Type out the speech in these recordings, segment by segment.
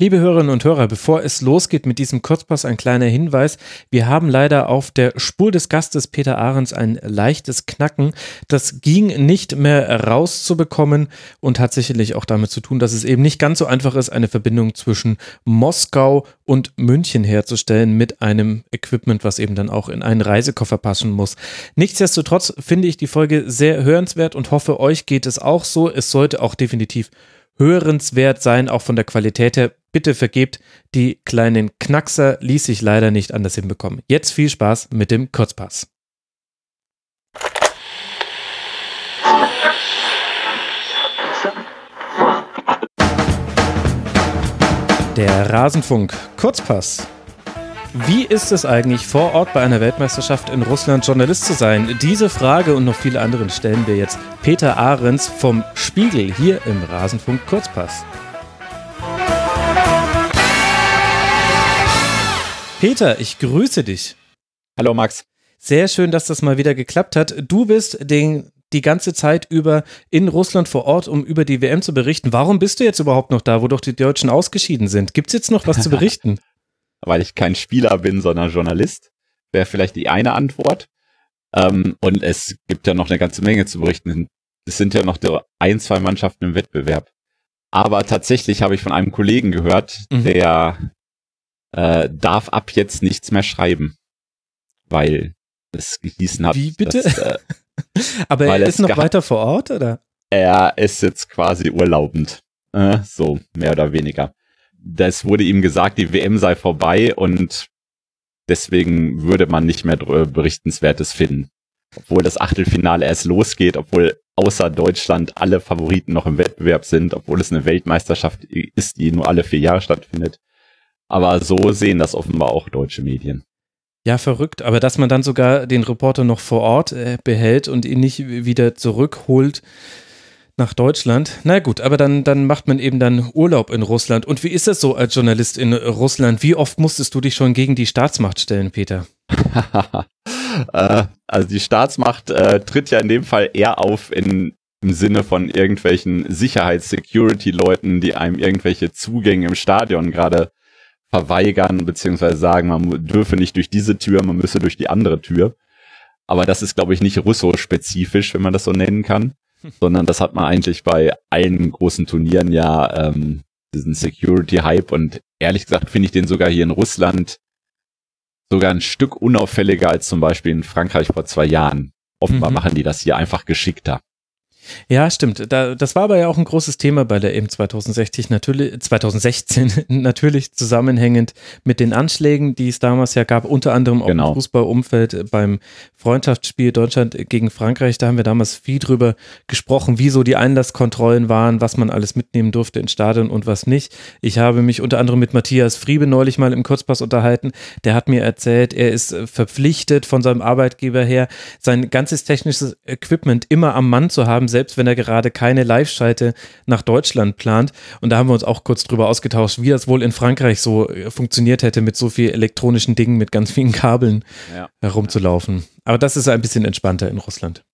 Liebe Hörerinnen und Hörer, bevor es losgeht mit diesem Kurzpass, ein kleiner Hinweis. Wir haben leider auf der Spur des Gastes Peter Ahrens ein leichtes Knacken. Das ging nicht mehr rauszubekommen und hat sicherlich auch damit zu tun, dass es eben nicht ganz so einfach ist, eine Verbindung zwischen Moskau und München herzustellen mit einem Equipment, was eben dann auch in einen Reisekoffer passen muss. Nichtsdestotrotz finde ich die Folge sehr hörenswert und hoffe, euch geht es auch so. Es sollte auch definitiv hörenswert sein, auch von der Qualität her. Bitte vergebt, die kleinen Knackser ließ sich leider nicht anders hinbekommen. Jetzt viel Spaß mit dem Kurzpass. Der Rasenfunk Kurzpass. Wie ist es eigentlich, vor Ort bei einer Weltmeisterschaft in Russland Journalist zu sein? Diese Frage und noch viele andere stellen wir jetzt Peter Ahrens vom Spiegel hier im Rasenfunk Kurzpass. Peter, ich grüße dich. Hallo Max. Sehr schön, dass das mal wieder geklappt hat. Du bist den, die ganze Zeit über in Russland vor Ort, um über die WM zu berichten. Warum bist du jetzt überhaupt noch da, wo doch die Deutschen ausgeschieden sind? Gibt es jetzt noch was zu berichten? weil ich kein Spieler bin, sondern Journalist. Wäre vielleicht die eine Antwort. Ähm, und es gibt ja noch eine ganze Menge zu berichten. Es sind ja noch ein, zwei Mannschaften im Wettbewerb. Aber tatsächlich habe ich von einem Kollegen gehört, mhm. der äh, darf ab jetzt nichts mehr schreiben. Weil es gehießen hat. Wie bitte? Dass, äh, Aber er ist noch weiter vor Ort, oder? Er ist jetzt quasi urlaubend. Äh, so, mehr oder weniger das wurde ihm gesagt, die WM sei vorbei und deswegen würde man nicht mehr berichtenswertes finden. Obwohl das Achtelfinale erst losgeht, obwohl außer Deutschland alle Favoriten noch im Wettbewerb sind, obwohl es eine Weltmeisterschaft ist, die nur alle vier Jahre stattfindet. Aber so sehen das offenbar auch deutsche Medien. Ja, verrückt. Aber dass man dann sogar den Reporter noch vor Ort äh, behält und ihn nicht wieder zurückholt, nach Deutschland. Na gut, aber dann, dann macht man eben dann Urlaub in Russland. Und wie ist das so als Journalist in Russland? Wie oft musstest du dich schon gegen die Staatsmacht stellen, Peter? äh, also die Staatsmacht äh, tritt ja in dem Fall eher auf in, im Sinne von irgendwelchen Sicherheits-Security-Leuten, die einem irgendwelche Zugänge im Stadion gerade verweigern, beziehungsweise sagen, man dürfe nicht durch diese Tür, man müsse durch die andere Tür. Aber das ist, glaube ich, nicht russo-spezifisch, wenn man das so nennen kann sondern das hat man eigentlich bei allen großen Turnieren ja ähm, diesen Security-Hype und ehrlich gesagt finde ich den sogar hier in Russland sogar ein Stück unauffälliger als zum Beispiel in Frankreich vor zwei Jahren. Offenbar mhm. machen die das hier einfach geschickter. Ja, stimmt. Da, das war aber ja auch ein großes Thema bei der EM 2060, natürlich, 2016, natürlich zusammenhängend mit den Anschlägen, die es damals ja gab, unter anderem auch genau. im Fußballumfeld beim Freundschaftsspiel Deutschland gegen Frankreich. Da haben wir damals viel drüber gesprochen, wie so die Einlasskontrollen waren, was man alles mitnehmen durfte ins Stadion und was nicht. Ich habe mich unter anderem mit Matthias Friebe neulich mal im Kurzpass unterhalten. Der hat mir erzählt, er ist verpflichtet von seinem Arbeitgeber her, sein ganzes technisches Equipment immer am Mann zu haben, selbst wenn er gerade keine Live-Schalte nach Deutschland plant. Und da haben wir uns auch kurz drüber ausgetauscht, wie das wohl in Frankreich so äh, funktioniert hätte, mit so viel elektronischen Dingen, mit ganz vielen Kabeln ja. herumzulaufen. Aber das ist ein bisschen entspannter in Russland.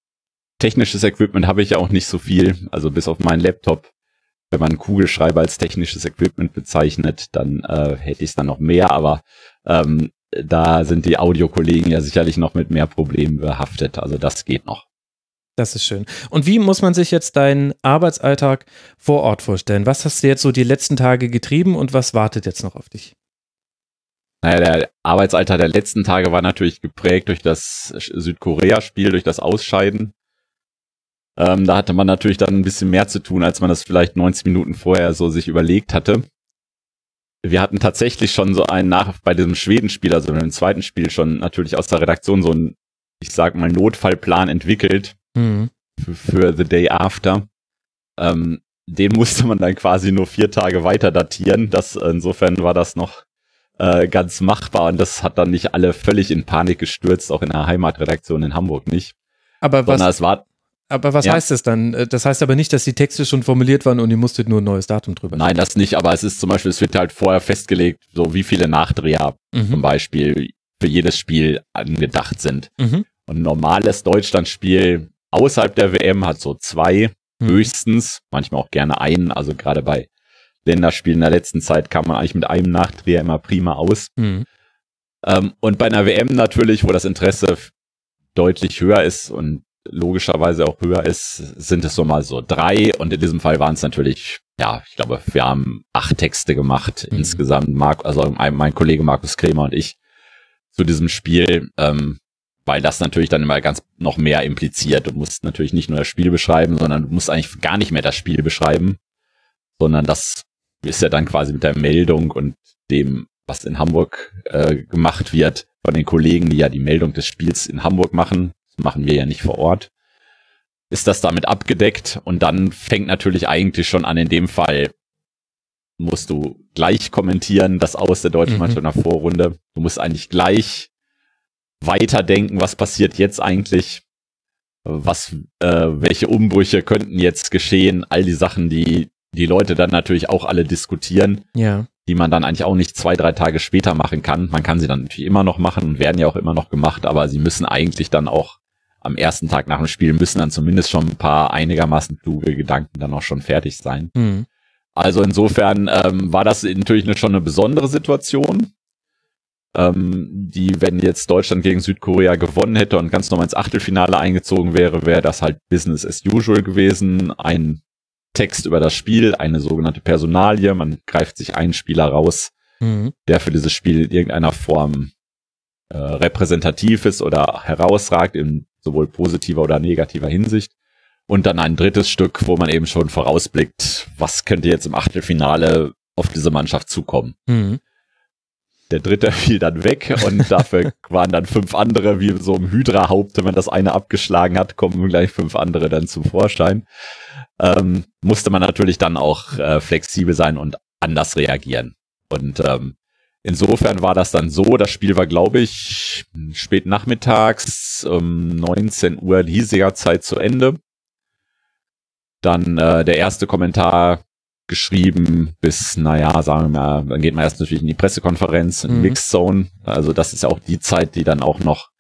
Technisches Equipment habe ich ja auch nicht so viel, also bis auf meinen Laptop. Wenn man einen Kugelschreiber als technisches Equipment bezeichnet, dann äh, hätte ich es dann noch mehr, aber ähm, da sind die Audiokollegen ja sicherlich noch mit mehr Problemen behaftet. Also das geht noch. Das ist schön. Und wie muss man sich jetzt deinen Arbeitsalltag vor Ort vorstellen? Was hast du jetzt so die letzten Tage getrieben und was wartet jetzt noch auf dich? Naja, der Arbeitsalltag der letzten Tage war natürlich geprägt durch das Südkorea-Spiel, durch das Ausscheiden. Ähm, da hatte man natürlich dann ein bisschen mehr zu tun, als man das vielleicht 90 Minuten vorher so sich überlegt hatte. Wir hatten tatsächlich schon so einen nach bei diesem Schwedenspiel, also beim zweiten Spiel schon natürlich aus der Redaktion so einen, ich sag mal, Notfallplan entwickelt, mhm. für, für The Day After. Ähm, den musste man dann quasi nur vier Tage weiter datieren. Das, insofern war das noch äh, ganz machbar und das hat dann nicht alle völlig in Panik gestürzt, auch in der Heimatredaktion in Hamburg nicht. Aber was, es war, aber was ja. heißt das dann? Äh, das heißt aber nicht, dass die Texte schon formuliert waren und ihr musstet nur ein neues Datum drüber Nein, das nicht, aber es ist zum Beispiel, es wird halt vorher festgelegt, so wie viele Nachdreher mhm. zum Beispiel für jedes Spiel angedacht sind. Mhm. Und ein normales Deutschlandspiel außerhalb der WM hat so zwei mhm. höchstens, manchmal auch gerne einen, also gerade bei Länderspielen in der letzten Zeit kam man eigentlich mit einem Nachdreher immer prima aus. Mhm. Ähm, und bei einer WM natürlich, wo das Interesse deutlich höher ist und logischerweise auch höher ist, sind es so mal so drei. Und in diesem Fall waren es natürlich, ja, ich glaube, wir haben acht Texte gemacht mhm. insgesamt. Mark, also mein Kollege Markus Kremer und ich zu diesem Spiel, ähm, weil das natürlich dann immer ganz noch mehr impliziert. Du musst natürlich nicht nur das Spiel beschreiben, sondern du musst eigentlich gar nicht mehr das Spiel beschreiben, sondern das ist ja dann quasi mit der Meldung und dem, was in Hamburg äh, gemacht wird, von den Kollegen, die ja die Meldung des Spiels in Hamburg machen, das machen wir ja nicht vor Ort, ist das damit abgedeckt und dann fängt natürlich eigentlich schon an in dem Fall musst du gleich kommentieren, das aus der deutschen mhm. Mannschaft in der Vorrunde. Du musst eigentlich gleich weiterdenken, was passiert jetzt eigentlich, was, äh, welche Umbrüche könnten jetzt geschehen, all die Sachen, die die Leute dann natürlich auch alle diskutieren, ja. die man dann eigentlich auch nicht zwei, drei Tage später machen kann. Man kann sie dann natürlich immer noch machen und werden ja auch immer noch gemacht, aber sie müssen eigentlich dann auch am ersten Tag nach dem Spiel müssen dann zumindest schon ein paar einigermaßen kluge Gedanken dann auch schon fertig sein. Mhm. Also insofern ähm, war das natürlich eine, schon eine besondere Situation. Ähm, die, wenn jetzt Deutschland gegen Südkorea gewonnen hätte und ganz normal ins Achtelfinale eingezogen wäre, wäre das halt Business as usual gewesen. Ein Text über das Spiel, eine sogenannte Personalie. Man greift sich einen Spieler raus, mhm. der für dieses Spiel in irgendeiner Form äh, repräsentativ ist oder herausragt in sowohl positiver oder negativer Hinsicht. Und dann ein drittes Stück, wo man eben schon vorausblickt, was könnte jetzt im Achtelfinale auf diese Mannschaft zukommen. Mhm. Der dritte fiel dann weg und dafür waren dann fünf andere, wie so im Hydra-Haupt, wenn man das eine abgeschlagen hat, kommen gleich fünf andere dann zum Vorschein. Ähm, musste man natürlich dann auch äh, flexibel sein und anders reagieren. Und ähm, insofern war das dann so, das Spiel war, glaube ich, spät nachmittags, um 19 Uhr hiesiger Zeit zu Ende. Dann äh, der erste Kommentar geschrieben bis, naja, sagen wir mal, dann geht man erst natürlich in die Pressekonferenz, in die mhm. Mixed Zone. Also das ist ja auch die Zeit, die dann auch noch,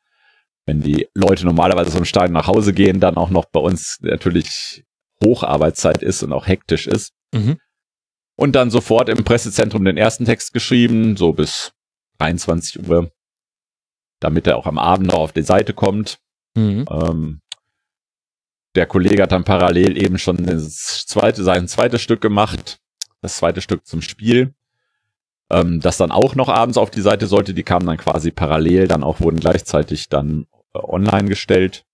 wenn die Leute normalerweise vom Stadion nach Hause gehen, dann auch noch bei uns natürlich Hocharbeitszeit ist und auch hektisch ist. Mhm. Und dann sofort im Pressezentrum den ersten Text geschrieben, so bis 23 Uhr, damit er auch am Abend noch auf die Seite kommt. Mhm. Ähm, der Kollege hat dann parallel eben schon das zweite, sein zweites Stück gemacht, das zweite Stück zum Spiel, ähm, das dann auch noch abends auf die Seite sollte. Die kamen dann quasi parallel, dann auch wurden gleichzeitig dann äh, online gestellt.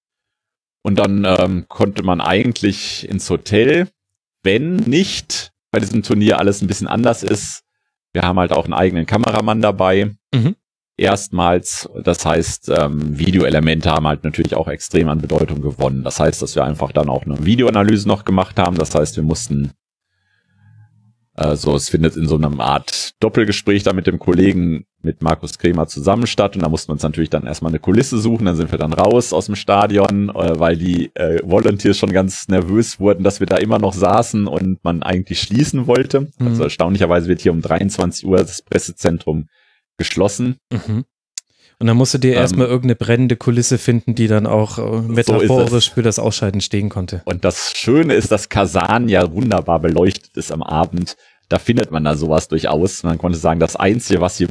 Und dann ähm, konnte man eigentlich ins Hotel, wenn nicht bei diesem Turnier alles ein bisschen anders ist. Wir haben halt auch einen eigenen Kameramann dabei. Mhm erstmals. Das heißt, ähm, Videoelemente haben halt natürlich auch extrem an Bedeutung gewonnen. Das heißt, dass wir einfach dann auch eine Videoanalyse noch gemacht haben. Das heißt, wir mussten also es findet in so einem Art Doppelgespräch da mit dem Kollegen, mit Markus Kremer zusammen statt. Und da mussten wir uns natürlich dann erstmal eine Kulisse suchen. Dann sind wir dann raus aus dem Stadion, äh, weil die äh, Volunteers schon ganz nervös wurden, dass wir da immer noch saßen und man eigentlich schließen wollte. Mhm. Also erstaunlicherweise wird hier um 23 Uhr das Pressezentrum geschlossen. Mhm. Und dann musst du dir ähm, erstmal irgendeine brennende Kulisse finden, die dann auch äh, metaphorisch so für das Ausscheiden stehen konnte. Und das Schöne ist, dass Kasan ja wunderbar beleuchtet ist am Abend. Da findet man da sowas durchaus. Man konnte sagen, das Einzige, was hier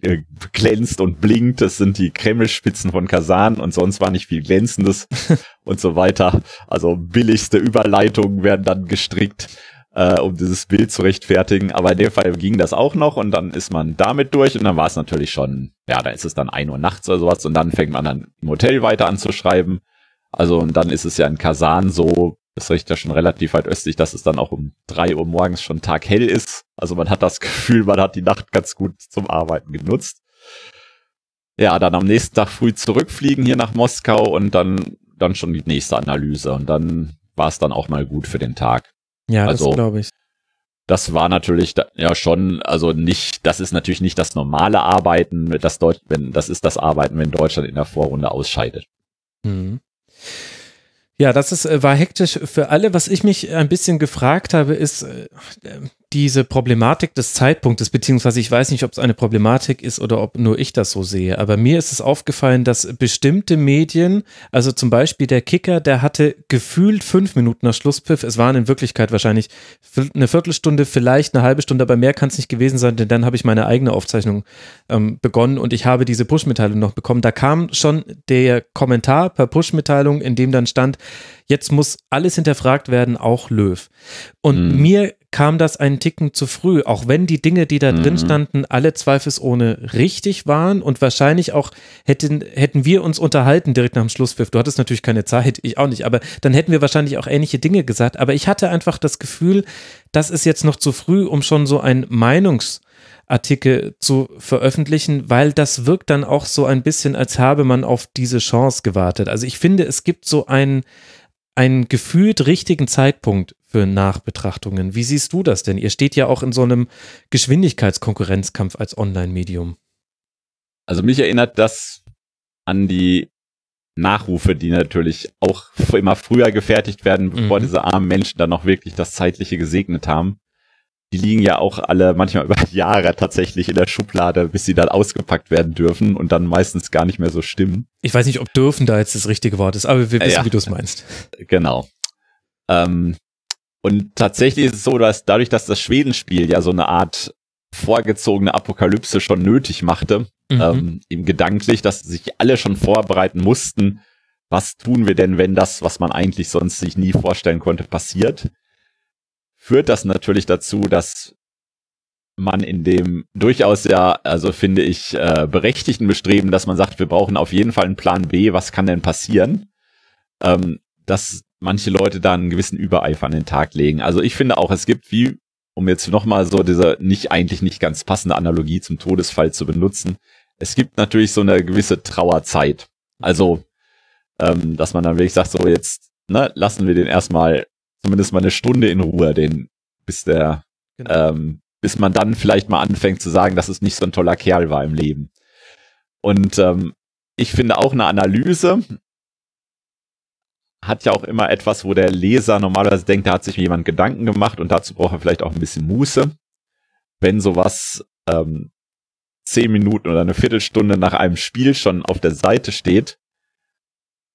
äh, glänzt und blinkt, das sind die Kremlspitzen von Kasan und sonst war nicht viel Glänzendes und so weiter. Also billigste Überleitungen werden dann gestrickt äh, um dieses Bild zu rechtfertigen. Aber in dem Fall ging das auch noch und dann ist man damit durch und dann war es natürlich schon, ja, da ist es dann ein Uhr nachts oder sowas und dann fängt man dann im Hotel weiter an zu schreiben. Also und dann ist es ja in Kasan so, das riecht ja schon relativ weit östlich, dass es dann auch um drei Uhr morgens schon taghell ist. Also man hat das Gefühl, man hat die Nacht ganz gut zum Arbeiten genutzt. Ja, dann am nächsten Tag früh zurückfliegen hier nach Moskau und dann, dann schon die nächste Analyse und dann war es dann auch mal gut für den Tag. Ja, also, das glaube ich. Das war natürlich ja schon, also nicht, das ist natürlich nicht das normale Arbeiten, das Deutsch, wenn, das ist das Arbeiten, wenn Deutschland in der Vorrunde ausscheidet. Mhm. Ja, das ist, äh, war hektisch für alle. Was ich mich ein bisschen gefragt habe, ist, äh, diese Problematik des Zeitpunktes, beziehungsweise ich weiß nicht, ob es eine Problematik ist oder ob nur ich das so sehe, aber mir ist es aufgefallen, dass bestimmte Medien, also zum Beispiel der Kicker, der hatte gefühlt fünf Minuten nach Schlusspfiff, es waren in Wirklichkeit wahrscheinlich eine Viertelstunde, vielleicht eine halbe Stunde, aber mehr kann es nicht gewesen sein, denn dann habe ich meine eigene Aufzeichnung ähm, begonnen und ich habe diese Push-Mitteilung noch bekommen. Da kam schon der Kommentar per Push-Mitteilung, in dem dann stand, jetzt muss alles hinterfragt werden, auch Löw. Und mhm. mir kam das einen Ticken zu früh, auch wenn die Dinge, die da mhm. drin standen, alle zweifelsohne richtig waren und wahrscheinlich auch hätten, hätten wir uns unterhalten direkt nach dem Schlusspfiff. Du hattest natürlich keine Zeit, ich auch nicht, aber dann hätten wir wahrscheinlich auch ähnliche Dinge gesagt. Aber ich hatte einfach das Gefühl, das ist jetzt noch zu früh, um schon so ein Meinungsartikel zu veröffentlichen, weil das wirkt dann auch so ein bisschen, als habe man auf diese Chance gewartet. Also ich finde, es gibt so einen, einen gefühlt richtigen Zeitpunkt für Nachbetrachtungen. Wie siehst du das denn? Ihr steht ja auch in so einem Geschwindigkeitskonkurrenzkampf als Online-Medium. Also mich erinnert das an die Nachrufe, die natürlich auch immer früher gefertigt werden, bevor mhm. diese armen Menschen dann noch wirklich das Zeitliche gesegnet haben. Die liegen ja auch alle manchmal über Jahre tatsächlich in der Schublade, bis sie dann ausgepackt werden dürfen und dann meistens gar nicht mehr so stimmen. Ich weiß nicht, ob dürfen da jetzt das richtige Wort ist, aber wir wissen, ja, wie du es meinst. Genau. Ähm, und tatsächlich ist es so, dass dadurch, dass das Schwedenspiel ja so eine Art vorgezogene Apokalypse schon nötig machte, mhm. ähm, ihm gedanklich, dass sich alle schon vorbereiten mussten, was tun wir denn, wenn das, was man eigentlich sonst sich nie vorstellen konnte, passiert, führt das natürlich dazu, dass man in dem durchaus ja, also finde ich, äh, berechtigten Bestreben, dass man sagt, wir brauchen auf jeden Fall einen Plan B, was kann denn passieren, ähm, dass manche Leute da einen gewissen Übereifer an den Tag legen. Also ich finde auch, es gibt wie, um jetzt nochmal so diese nicht eigentlich nicht ganz passende Analogie zum Todesfall zu benutzen, es gibt natürlich so eine gewisse Trauerzeit. Also, ähm, dass man dann wirklich sagt, so jetzt, ne, lassen wir den erstmal zumindest mal eine Stunde in Ruhe, den, bis der, genau. ähm, bis man dann vielleicht mal anfängt zu sagen, dass es nicht so ein toller Kerl war im Leben. Und ähm, ich finde auch eine Analyse hat ja auch immer etwas, wo der Leser normalerweise denkt, da hat sich jemand Gedanken gemacht und dazu braucht er vielleicht auch ein bisschen Muße. Wenn sowas ähm, zehn Minuten oder eine Viertelstunde nach einem Spiel schon auf der Seite steht,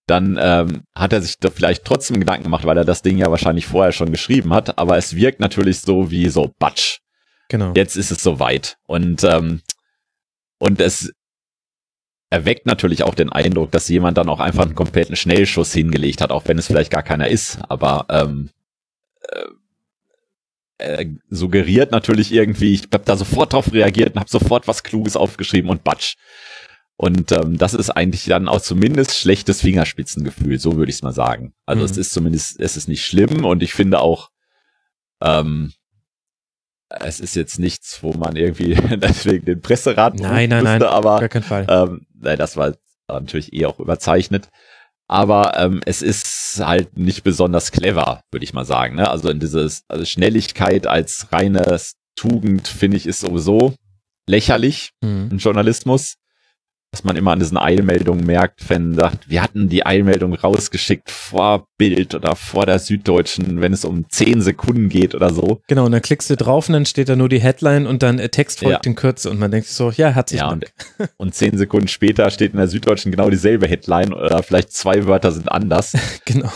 dann ähm, hat er sich da vielleicht trotzdem Gedanken gemacht, weil er das Ding ja wahrscheinlich vorher schon geschrieben hat, aber es wirkt natürlich so wie so Batsch. Genau. Jetzt ist es soweit. Und, ähm, und es erweckt natürlich auch den Eindruck, dass jemand dann auch einfach einen kompletten Schnellschuss hingelegt hat, auch wenn es vielleicht gar keiner ist. Aber ähm, äh, äh, suggeriert natürlich irgendwie, ich habe da sofort drauf reagiert und habe sofort was Kluges aufgeschrieben und batsch. Und ähm, das ist eigentlich dann auch zumindest schlechtes Fingerspitzengefühl, so würde ich es mal sagen. Also mhm. es ist zumindest, es ist nicht schlimm und ich finde auch, ähm, es ist jetzt nichts, wo man irgendwie deswegen den Presserat nein, nein, müsste, nein, aber gar keinen Fall. Ähm, das war natürlich eh auch überzeichnet. Aber ähm, es ist halt nicht besonders clever, würde ich mal sagen. Ne? Also in dieses also Schnelligkeit als reines Tugend finde ich ist sowieso lächerlich mhm. im Journalismus dass man immer an diesen Eilmeldungen merkt, wenn sagt, wir hatten die Eilmeldung rausgeschickt vor Bild oder vor der Süddeutschen, wenn es um zehn Sekunden geht oder so. Genau, und dann klickst du drauf und dann steht da nur die Headline und dann äh, Text folgt ja. in Kürze und man denkt so, ja, hat sich. Ja, und, und zehn Sekunden später steht in der Süddeutschen genau dieselbe Headline oder vielleicht zwei Wörter sind anders. genau.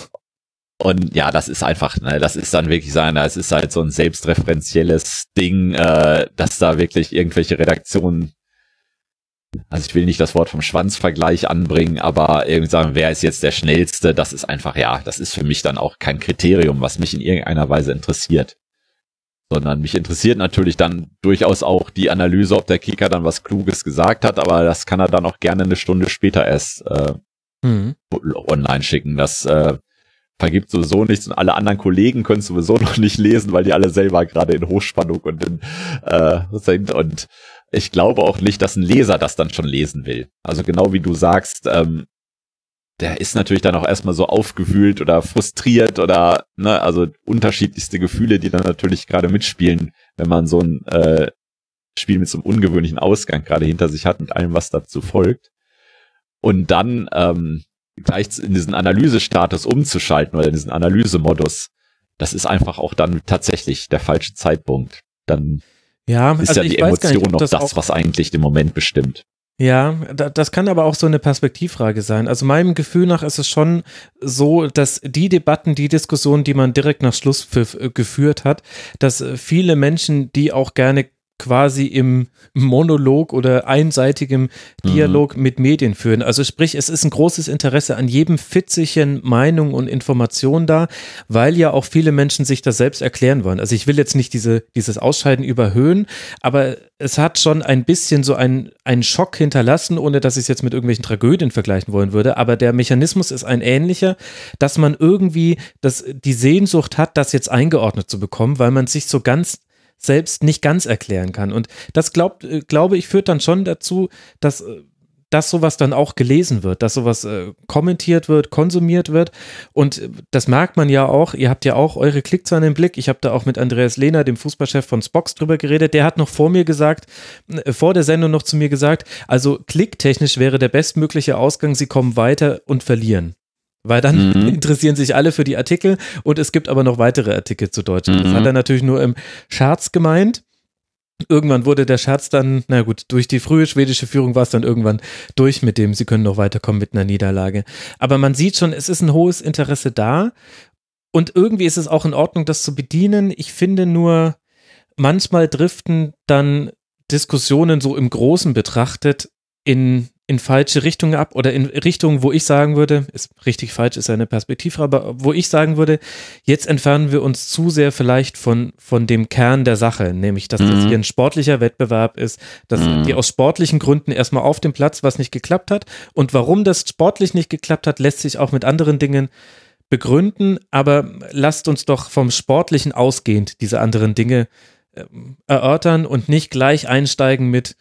Und ja, das ist einfach, ne, das ist dann wirklich sein, es ist halt so ein selbstreferenzielles Ding, äh, dass da wirklich irgendwelche Redaktionen also ich will nicht das Wort vom Schwanzvergleich anbringen, aber irgendwie sagen, wer ist jetzt der Schnellste, das ist einfach, ja, das ist für mich dann auch kein Kriterium, was mich in irgendeiner Weise interessiert. Sondern mich interessiert natürlich dann durchaus auch die Analyse, ob der Kicker dann was Kluges gesagt hat, aber das kann er dann auch gerne eine Stunde später erst äh, mhm. online schicken. Das äh, vergibt sowieso nichts und alle anderen Kollegen können sowieso noch nicht lesen, weil die alle selber gerade in Hochspannung und in, äh, sind und ich glaube auch nicht, dass ein Leser das dann schon lesen will. Also genau wie du sagst, ähm, der ist natürlich dann auch erstmal so aufgewühlt oder frustriert oder, ne, also unterschiedlichste Gefühle, die dann natürlich gerade mitspielen, wenn man so ein äh, Spiel mit so einem ungewöhnlichen Ausgang gerade hinter sich hat und allem, was dazu folgt. Und dann ähm, gleich in diesen Analysestatus umzuschalten oder in diesen Analysemodus, das ist einfach auch dann tatsächlich der falsche Zeitpunkt. dann ja, ist also ja die Emotion nicht, noch das, das was eigentlich den Moment bestimmt. Ja, das kann aber auch so eine Perspektivfrage sein. Also meinem Gefühl nach ist es schon so, dass die Debatten, die Diskussionen, die man direkt nach Schluss geführt hat, dass viele Menschen, die auch gerne quasi im Monolog oder einseitigem Dialog mhm. mit Medien führen. Also sprich, es ist ein großes Interesse an jedem fitzigen Meinung und Information da, weil ja auch viele Menschen sich das selbst erklären wollen. Also ich will jetzt nicht diese, dieses Ausscheiden überhöhen, aber es hat schon ein bisschen so einen, einen Schock hinterlassen, ohne dass ich es jetzt mit irgendwelchen Tragödien vergleichen wollen würde. Aber der Mechanismus ist ein ähnlicher, dass man irgendwie das, die Sehnsucht hat, das jetzt eingeordnet zu bekommen, weil man sich so ganz selbst nicht ganz erklären kann. Und das glaubt, äh, glaube ich, führt dann schon dazu, dass äh, dass sowas dann auch gelesen wird, dass sowas äh, kommentiert wird, konsumiert wird. Und äh, das merkt man ja auch. Ihr habt ja auch eure Klickzahlen im Blick. Ich habe da auch mit Andreas Lehner, dem Fußballchef von Spox, drüber geredet. Der hat noch vor mir gesagt, äh, vor der Sendung noch zu mir gesagt, also klicktechnisch wäre der bestmögliche Ausgang, sie kommen weiter und verlieren. Weil dann mhm. interessieren sich alle für die Artikel und es gibt aber noch weitere Artikel zu Deutschland. Mhm. Das hat er natürlich nur im Scherz gemeint. Irgendwann wurde der Scherz dann, na gut, durch die frühe schwedische Führung war es dann irgendwann durch mit dem, sie können noch weiterkommen mit einer Niederlage. Aber man sieht schon, es ist ein hohes Interesse da und irgendwie ist es auch in Ordnung, das zu bedienen. Ich finde nur, manchmal driften dann Diskussionen so im Großen betrachtet in in falsche Richtungen ab oder in Richtungen, wo ich sagen würde, ist richtig falsch, ist eine Perspektive, aber wo ich sagen würde, jetzt entfernen wir uns zu sehr vielleicht von, von dem Kern der Sache, nämlich, dass mhm. das hier ein sportlicher Wettbewerb ist, dass mhm. die aus sportlichen Gründen erstmal auf dem Platz was nicht geklappt hat und warum das sportlich nicht geklappt hat, lässt sich auch mit anderen Dingen begründen, aber lasst uns doch vom Sportlichen ausgehend diese anderen Dinge äh, erörtern und nicht gleich einsteigen mit,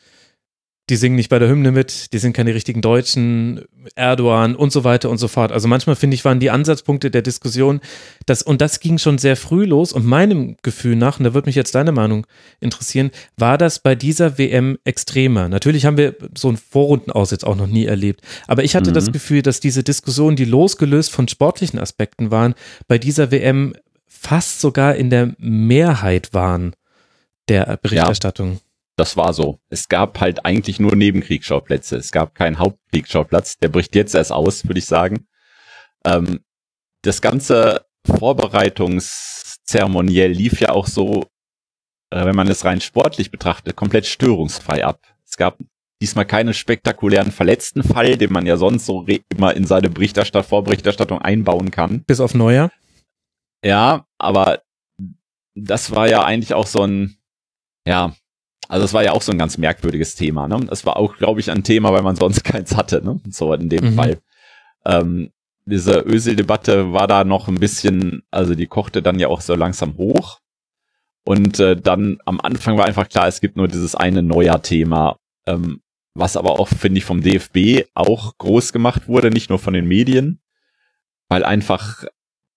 die singen nicht bei der Hymne mit, die sind keine richtigen Deutschen, Erdogan und so weiter und so fort. Also manchmal finde ich, waren die Ansatzpunkte der Diskussion, das, und das ging schon sehr früh los und meinem Gefühl nach, und da würde mich jetzt deine Meinung interessieren, war das bei dieser WM extremer. Natürlich haben wir so ein Vorrunden aus jetzt auch noch nie erlebt, aber ich hatte mhm. das Gefühl, dass diese Diskussionen, die losgelöst von sportlichen Aspekten waren, bei dieser WM fast sogar in der Mehrheit waren der Berichterstattung. Ja das war so. Es gab halt eigentlich nur Nebenkriegsschauplätze. Es gab keinen Hauptkriegsschauplatz. Der bricht jetzt erst aus, würde ich sagen. Ähm, das ganze Vorbereitungszeremoniell lief ja auch so, äh, wenn man es rein sportlich betrachtet, komplett störungsfrei ab. Es gab diesmal keinen spektakulären verletzten Fall, den man ja sonst so immer in seine Berichterstattung, Vorberichterstattung einbauen kann. Bis auf Neuer? Ja, aber das war ja eigentlich auch so ein, ja, also es war ja auch so ein ganz merkwürdiges Thema. Ne? Es war auch, glaube ich, ein Thema, weil man sonst keins hatte. Ne? So in dem mhm. Fall. Ähm, diese Ösel-Debatte war da noch ein bisschen, also die kochte dann ja auch so langsam hoch. Und äh, dann am Anfang war einfach klar, es gibt nur dieses eine Neuer-Thema, ähm, was aber auch, finde ich, vom DFB auch groß gemacht wurde, nicht nur von den Medien, weil einfach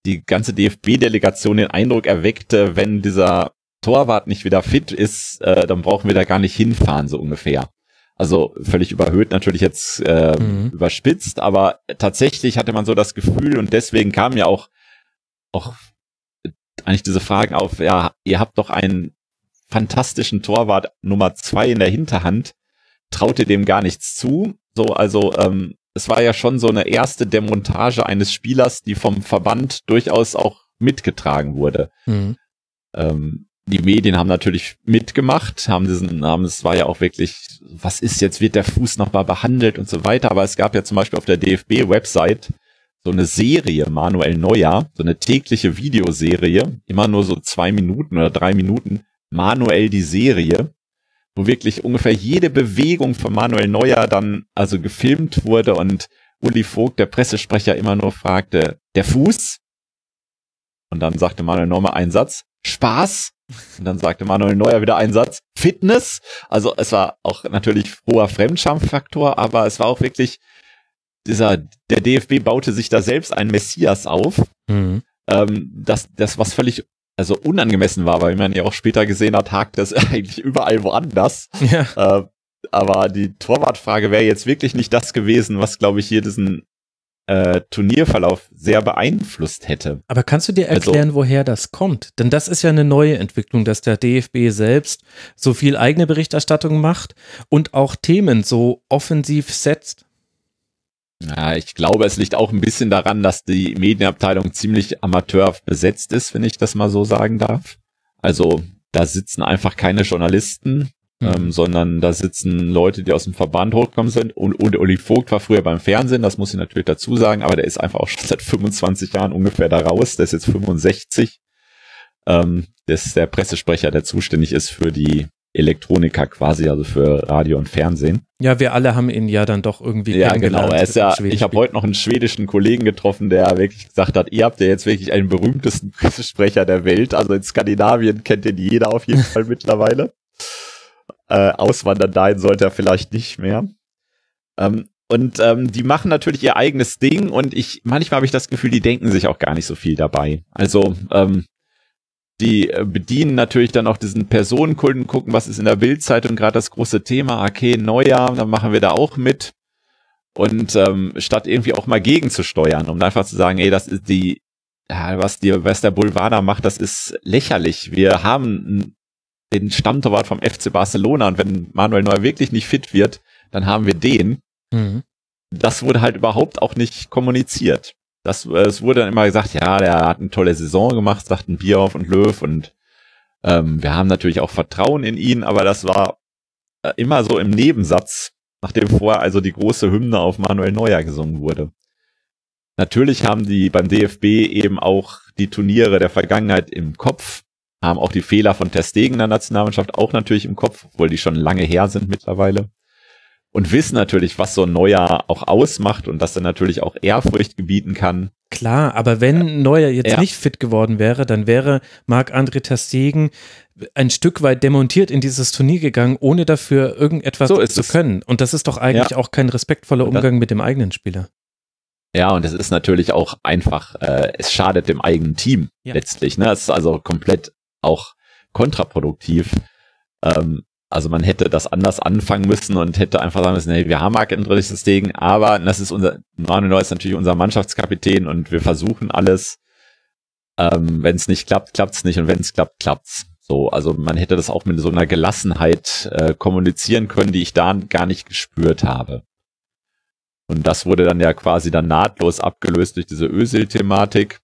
die ganze DFB-Delegation den Eindruck erweckte, wenn dieser Torwart nicht wieder fit ist, äh, dann brauchen wir da gar nicht hinfahren, so ungefähr. Also völlig überhöht, natürlich jetzt äh, mhm. überspitzt, aber tatsächlich hatte man so das Gefühl und deswegen kamen ja auch, auch eigentlich diese Fragen auf, ja, ihr habt doch einen fantastischen Torwart Nummer zwei in der Hinterhand, traut ihr dem gar nichts zu? So, also ähm, es war ja schon so eine erste Demontage eines Spielers, die vom Verband durchaus auch mitgetragen wurde. Mhm. Ähm, die Medien haben natürlich mitgemacht, haben diesen Namen, es war ja auch wirklich, was ist jetzt, wird der Fuß nochmal behandelt und so weiter, aber es gab ja zum Beispiel auf der DFB-Website so eine Serie, Manuel Neuer, so eine tägliche Videoserie, immer nur so zwei Minuten oder drei Minuten, Manuel die Serie, wo wirklich ungefähr jede Bewegung von Manuel Neuer dann also gefilmt wurde und Uli Vogt, der Pressesprecher, immer nur fragte, der Fuß? Und dann sagte Manuel Neuer einen Satz, Spaß? Und dann sagte Manuel Neuer wieder einen Satz, Fitness. Also es war auch natürlich hoher Fremdschamfaktor, aber es war auch wirklich dieser, der DFB baute sich da selbst ein Messias auf, mhm. ähm, das, das was völlig also unangemessen war, weil man ja auch später gesehen hat, hakt das eigentlich überall woanders. Ja. Äh, aber die Torwartfrage wäre jetzt wirklich nicht das gewesen, was, glaube ich, hier diesen äh, Turnierverlauf sehr beeinflusst hätte. Aber kannst du dir also erklären, also, woher das kommt? Denn das ist ja eine neue Entwicklung, dass der DFB selbst so viel eigene Berichterstattung macht und auch Themen so offensiv setzt. Ja, ich glaube, es liegt auch ein bisschen daran, dass die Medienabteilung ziemlich amateur besetzt ist, wenn ich das mal so sagen darf. Also da sitzen einfach keine Journalisten, mhm. ähm, sondern da sitzen Leute, die aus dem Verband hochgekommen sind. Und, und Uli Vogt war früher beim Fernsehen, das muss ich natürlich dazu sagen, aber der ist einfach auch schon seit 25 Jahren ungefähr da raus. Der ist jetzt 65. Ähm, das ist der Pressesprecher, der zuständig ist für die Elektroniker quasi, also für Radio und Fernsehen. Ja, wir alle haben ihn ja dann doch irgendwie Ja, genau. Er ist ja, ich habe heute noch einen schwedischen Kollegen getroffen, der wirklich gesagt hat, ihr habt ja jetzt wirklich einen berühmtesten Pressesprecher der Welt. Also in Skandinavien kennt den jeder auf jeden Fall mittlerweile. Äh, auswandern dahin sollte er vielleicht nicht mehr. Ähm, und ähm, die machen natürlich ihr eigenes Ding und ich manchmal habe ich das Gefühl, die denken sich auch gar nicht so viel dabei. Also ähm, die äh, bedienen natürlich dann auch diesen Personenkulten, gucken, was ist in der Bildzeitung gerade das große Thema, okay, Neujahr, dann machen wir da auch mit. Und ähm, statt irgendwie auch mal gegenzusteuern, um einfach zu sagen, ey, das ist die, ja, was die, was der Boulevard macht, das ist lächerlich. Wir haben den Stammtorwart vom FC Barcelona und wenn Manuel Neuer wirklich nicht fit wird, dann haben wir den. Mhm. Das wurde halt überhaupt auch nicht kommuniziert das, es wurde dann immer gesagt, ja, der hat eine tolle Saison gemacht, sagten Bierhoff und Löw und ähm, wir haben natürlich auch Vertrauen in ihn, aber das war äh, immer so im Nebensatz, nachdem vorher also die große Hymne auf Manuel Neuer gesungen wurde. Natürlich haben die beim DFB eben auch die Turniere der Vergangenheit im Kopf, haben auch die Fehler von Testegen in der Nationalmannschaft auch natürlich im Kopf, obwohl die schon lange her sind mittlerweile und wissen natürlich, was so ein Neuer auch ausmacht und dass er natürlich auch Ehrfurcht gebieten kann. Klar, aber wenn Neuer jetzt ja. nicht fit geworden wäre, dann wäre Marc-André Terstegen ein Stück weit demontiert in dieses Turnier gegangen, ohne dafür irgendetwas so zu können. Und das ist doch eigentlich ja. auch kein respektvoller Umgang mit dem eigenen Spieler. Ja, und es ist natürlich auch einfach, äh, es schadet dem eigenen Team ja. letztlich. Ne? Es ist also komplett auch kontraproduktiv. Ähm, also man hätte das anders anfangen müssen und hätte einfach sagen müssen, hey, wir haben Andres Degen, aber das ist unser, Manuel ist natürlich unser Mannschaftskapitän und wir versuchen alles. Ähm, wenn es nicht klappt, klappt's nicht und wenn es klappt, klappt's. So, also man hätte das auch mit so einer Gelassenheit äh, kommunizieren können, die ich da gar nicht gespürt habe. Und das wurde dann ja quasi dann nahtlos abgelöst durch diese Ösil-Thematik.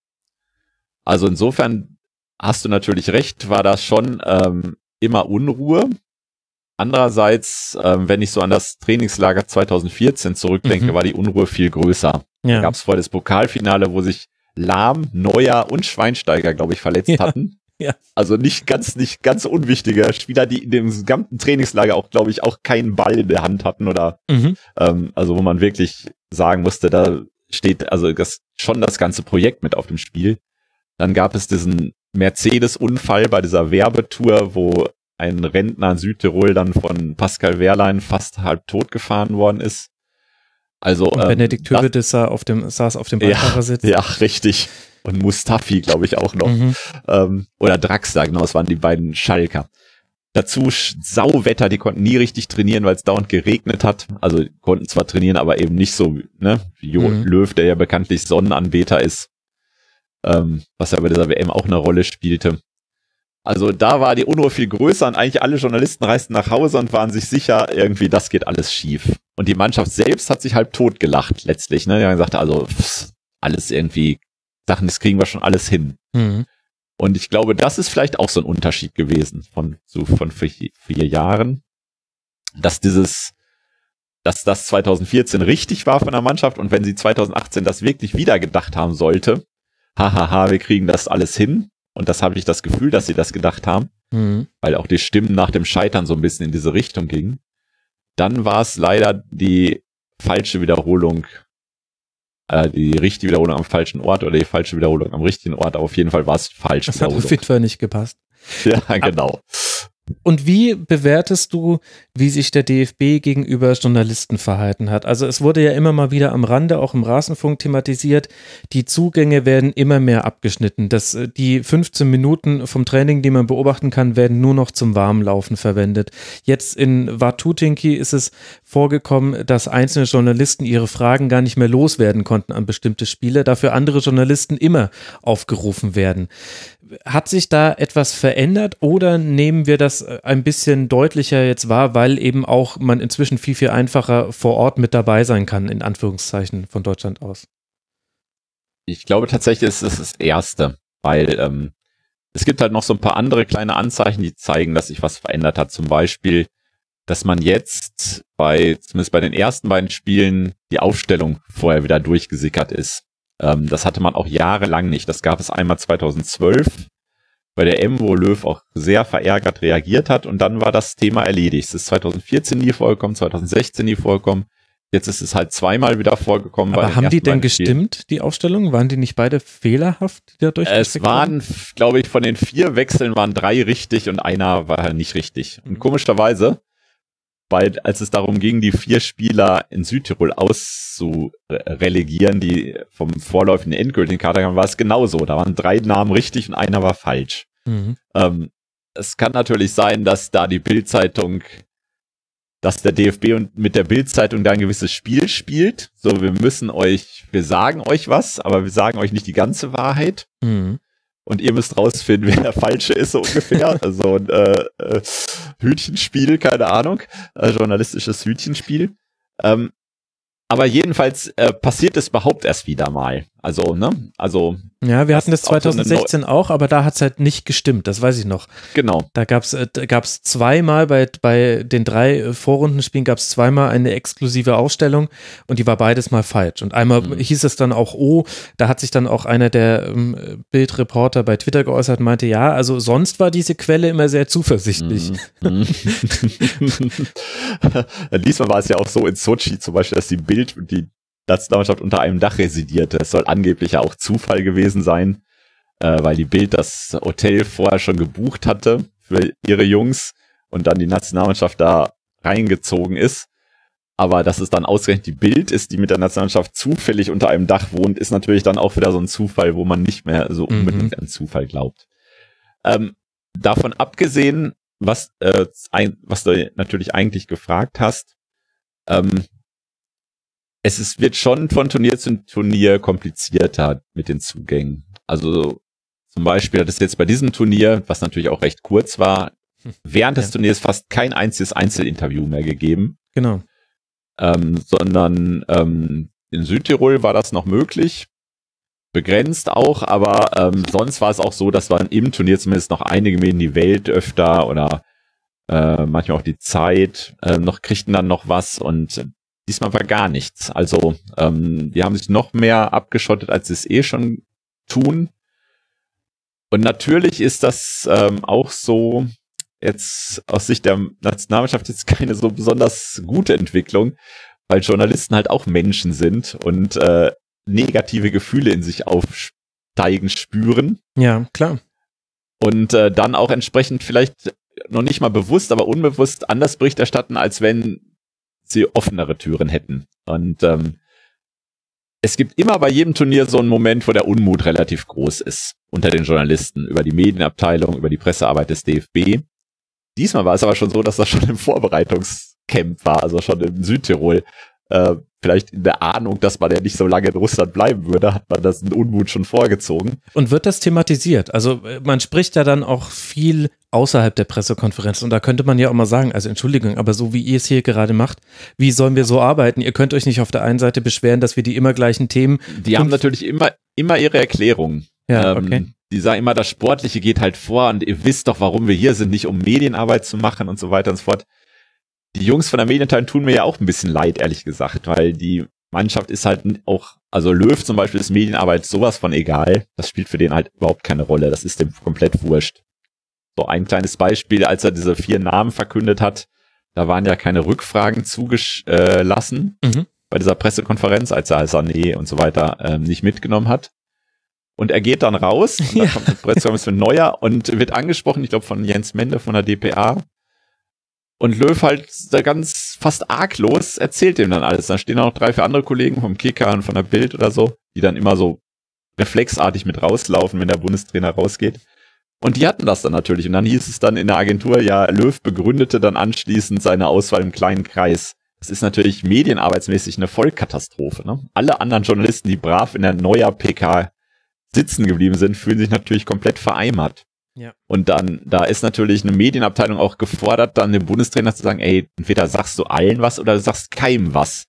Also insofern hast du natürlich recht, war das schon ähm, immer Unruhe. Andererseits, ähm, wenn ich so an das Trainingslager 2014 zurückdenke, mhm. war die Unruhe viel größer. Ja. Da gab es vor das Pokalfinale, wo sich Lahm, Neuer und Schweinsteiger, glaube ich, verletzt ja. hatten. Ja. Also nicht ganz, nicht ganz unwichtige Spieler, die in dem gesamten Trainingslager auch, glaube ich, auch keinen Ball in der Hand hatten oder mhm. ähm, also wo man wirklich sagen musste, da steht also das schon das ganze Projekt mit auf dem Spiel. Dann gab es diesen Mercedes-Unfall bei dieser Werbetour, wo ein Rentner in Südtirol dann von Pascal Wehrlein fast halb tot gefahren worden ist. Also und ähm, Benedikt Hövedes auf dem, saß auf dem Beifahrersitz. Ja, ja, richtig. Und Mustafi, glaube ich, auch noch. Mhm. Ähm, oder Draxler, genau, das waren die beiden Schalker. Dazu Sauwetter, die konnten nie richtig trainieren, weil es dauernd geregnet hat. Also konnten zwar trainieren, aber eben nicht so, ne? Jo mhm. Löw, der ja bekanntlich Sonnenanbeter ist, ähm, was ja bei dieser WM auch eine Rolle spielte. Also da war die Unruhe viel größer und eigentlich alle Journalisten reisten nach Hause und waren sich sicher, irgendwie, das geht alles schief. Und die Mannschaft selbst hat sich halb tot gelacht letztlich. Ne? Die haben gesagt, also pff, alles irgendwie, Sachen, das kriegen wir schon alles hin. Mhm. Und ich glaube, das ist vielleicht auch so ein Unterschied gewesen von so von vier, vier Jahren, dass dieses, dass das 2014 richtig war von der Mannschaft und wenn sie 2018 das wirklich wieder gedacht haben sollte, hahaha, wir kriegen das alles hin, und das habe ich das Gefühl, dass sie das gedacht haben, mhm. weil auch die Stimmen nach dem Scheitern so ein bisschen in diese Richtung gingen. Dann war es leider die falsche Wiederholung, äh, die richtige Wiederholung am falschen Ort oder die falsche Wiederholung am richtigen Ort. Aber auf jeden Fall war es falsch. Das hat auf jeden Fall nicht gepasst. Ja, genau. Und wie bewertest du, wie sich der DFB gegenüber Journalisten verhalten hat? Also es wurde ja immer mal wieder am Rande, auch im Rasenfunk thematisiert, die Zugänge werden immer mehr abgeschnitten. Das, äh, die 15 Minuten vom Training, die man beobachten kann, werden nur noch zum Warmlaufen verwendet. Jetzt in Watutinki ist es vorgekommen, dass einzelne Journalisten ihre Fragen gar nicht mehr loswerden konnten an bestimmte Spiele, dafür andere Journalisten immer aufgerufen werden. Hat sich da etwas verändert oder nehmen wir das äh, ein bisschen deutlicher jetzt wahr, weil eben auch man inzwischen viel, viel einfacher vor Ort mit dabei sein kann, in Anführungszeichen von Deutschland aus? Ich glaube tatsächlich ist es das Erste, weil ähm, es gibt halt noch so ein paar andere kleine Anzeichen, die zeigen, dass sich was verändert hat. Zum Beispiel, dass man jetzt bei, zumindest bei den ersten beiden Spielen, die Aufstellung vorher wieder durchgesickert ist. Ähm, das hatte man auch jahrelang nicht. Das gab es einmal 2012 bei der M, wo Löw auch sehr verärgert reagiert hat und dann war das Thema erledigt. Es ist 2014 nie vorgekommen, 2016 nie vorgekommen. Jetzt ist es halt zweimal wieder vorgekommen. Aber haben die denn gestimmt, Spielen. die Aufstellung? Waren die nicht beide fehlerhaft, die dadurch Es waren, glaube ich, von den vier Wechseln waren drei richtig und einer war halt nicht richtig. Und komischerweise weil als es darum ging, die vier Spieler in Südtirol auszurelegieren, die vom vorläufigen endgültigen Kader kamen, war es genauso. Da waren drei Namen richtig und einer war falsch. Mhm. Ähm, es kann natürlich sein, dass da die Bildzeitung, dass der DFB und mit der Bildzeitung da ein gewisses Spiel spielt. So, wir müssen euch, wir sagen euch was, aber wir sagen euch nicht die ganze Wahrheit. Mhm und ihr müsst rausfinden, wer der Falsche ist, so ungefähr. Also ein äh, äh, Hütchenspiel, keine Ahnung, äh, journalistisches Hütchenspiel. Ähm, aber jedenfalls äh, passiert es überhaupt erst wieder mal. Also, ne? Also. Ja, wir hatten das 2016 auch, so auch, aber da hat es halt nicht gestimmt, das weiß ich noch. Genau. Da gab es äh, gab's zweimal bei, bei den drei äh, Vorrundenspielen gab es zweimal eine exklusive Ausstellung und die war beides mal falsch. Und einmal mhm. hieß es dann auch, oh, da hat sich dann auch einer der ähm, Bildreporter bei Twitter geäußert und meinte, ja, also sonst war diese Quelle immer sehr zuversichtlich. Mhm. Diesmal war es ja auch so in Sochi zum Beispiel, dass die Bild und die Nationalmannschaft unter einem Dach residierte. Es soll angeblich ja auch Zufall gewesen sein, äh, weil die Bild das Hotel vorher schon gebucht hatte für ihre Jungs und dann die Nationalmannschaft da reingezogen ist. Aber dass es dann ausgerechnet die Bild ist, die mit der Nationalmannschaft zufällig unter einem Dach wohnt, ist natürlich dann auch wieder so ein Zufall, wo man nicht mehr so unbedingt mhm. an Zufall glaubt. Ähm, davon abgesehen, was, äh, ein, was du natürlich eigentlich gefragt hast, ähm, es ist, wird schon von Turnier zu Turnier komplizierter mit den Zugängen. Also zum Beispiel hat es jetzt bei diesem Turnier, was natürlich auch recht kurz war, hm. während des ja. Turniers fast kein einziges Einzelinterview mehr gegeben. Genau. Ähm, sondern ähm, in Südtirol war das noch möglich. Begrenzt auch, aber ähm, sonst war es auch so, dass man im Turnier zumindest noch einige Medien, die Welt öfter oder äh, manchmal auch die Zeit, äh, noch kriegten dann noch was und Diesmal war gar nichts. Also ähm, die haben sich noch mehr abgeschottet, als sie es eh schon tun. Und natürlich ist das ähm, auch so jetzt aus Sicht der Nationalmannschaft jetzt keine so besonders gute Entwicklung, weil Journalisten halt auch Menschen sind und äh, negative Gefühle in sich aufsteigen spüren. Ja, klar. Und äh, dann auch entsprechend vielleicht noch nicht mal bewusst, aber unbewusst anders Bericht erstatten, als wenn sie offenere Türen hätten. Und ähm, es gibt immer bei jedem Turnier so einen Moment, wo der Unmut relativ groß ist unter den Journalisten über die Medienabteilung, über die Pressearbeit des DFB. Diesmal war es aber schon so, dass das schon im Vorbereitungscamp war, also schon in Südtirol. Äh, vielleicht in der Ahnung, dass man ja nicht so lange in Russland bleiben würde, hat man das in Unmut schon vorgezogen. Und wird das thematisiert? Also äh, man spricht ja dann auch viel außerhalb der Pressekonferenz und da könnte man ja auch mal sagen, also Entschuldigung, aber so wie ihr es hier gerade macht, wie sollen wir so arbeiten? Ihr könnt euch nicht auf der einen Seite beschweren, dass wir die immer gleichen Themen. Die haben natürlich immer, immer ihre Erklärungen. Ja, ähm, okay. Die sagen immer, das Sportliche geht halt vor und ihr wisst doch, warum wir hier sind, nicht um Medienarbeit zu machen und so weiter und so fort die Jungs von der Medienteil tun mir ja auch ein bisschen leid, ehrlich gesagt, weil die Mannschaft ist halt auch, also Löw zum Beispiel ist Medienarbeit sowas von egal. Das spielt für den halt überhaupt keine Rolle. Das ist dem komplett wurscht. So ein kleines Beispiel, als er diese vier Namen verkündet hat, da waren ja keine Rückfragen zugelassen mhm. bei dieser Pressekonferenz, als er Sané und so weiter ähm, nicht mitgenommen hat. Und er geht dann raus, und dann ja. kommt eine Pressekonferenz mit Neuer und wird angesprochen, ich glaube von Jens Mende von der DPA. Und Löw halt da ganz fast arglos erzählt ihm dann alles. Da stehen auch noch drei, vier andere Kollegen vom Kicker und von der Bild oder so, die dann immer so reflexartig mit rauslaufen, wenn der Bundestrainer rausgeht. Und die hatten das dann natürlich. Und dann hieß es dann in der Agentur, ja, Löw begründete dann anschließend seine Auswahl im kleinen Kreis. Das ist natürlich medienarbeitsmäßig eine Vollkatastrophe. Ne? Alle anderen Journalisten, die brav in der neuer PK sitzen geblieben sind, fühlen sich natürlich komplett vereimert. Ja. Und dann, da ist natürlich eine Medienabteilung auch gefordert, dann dem Bundestrainer zu sagen, ey, entweder sagst du allen was oder du sagst keinem was.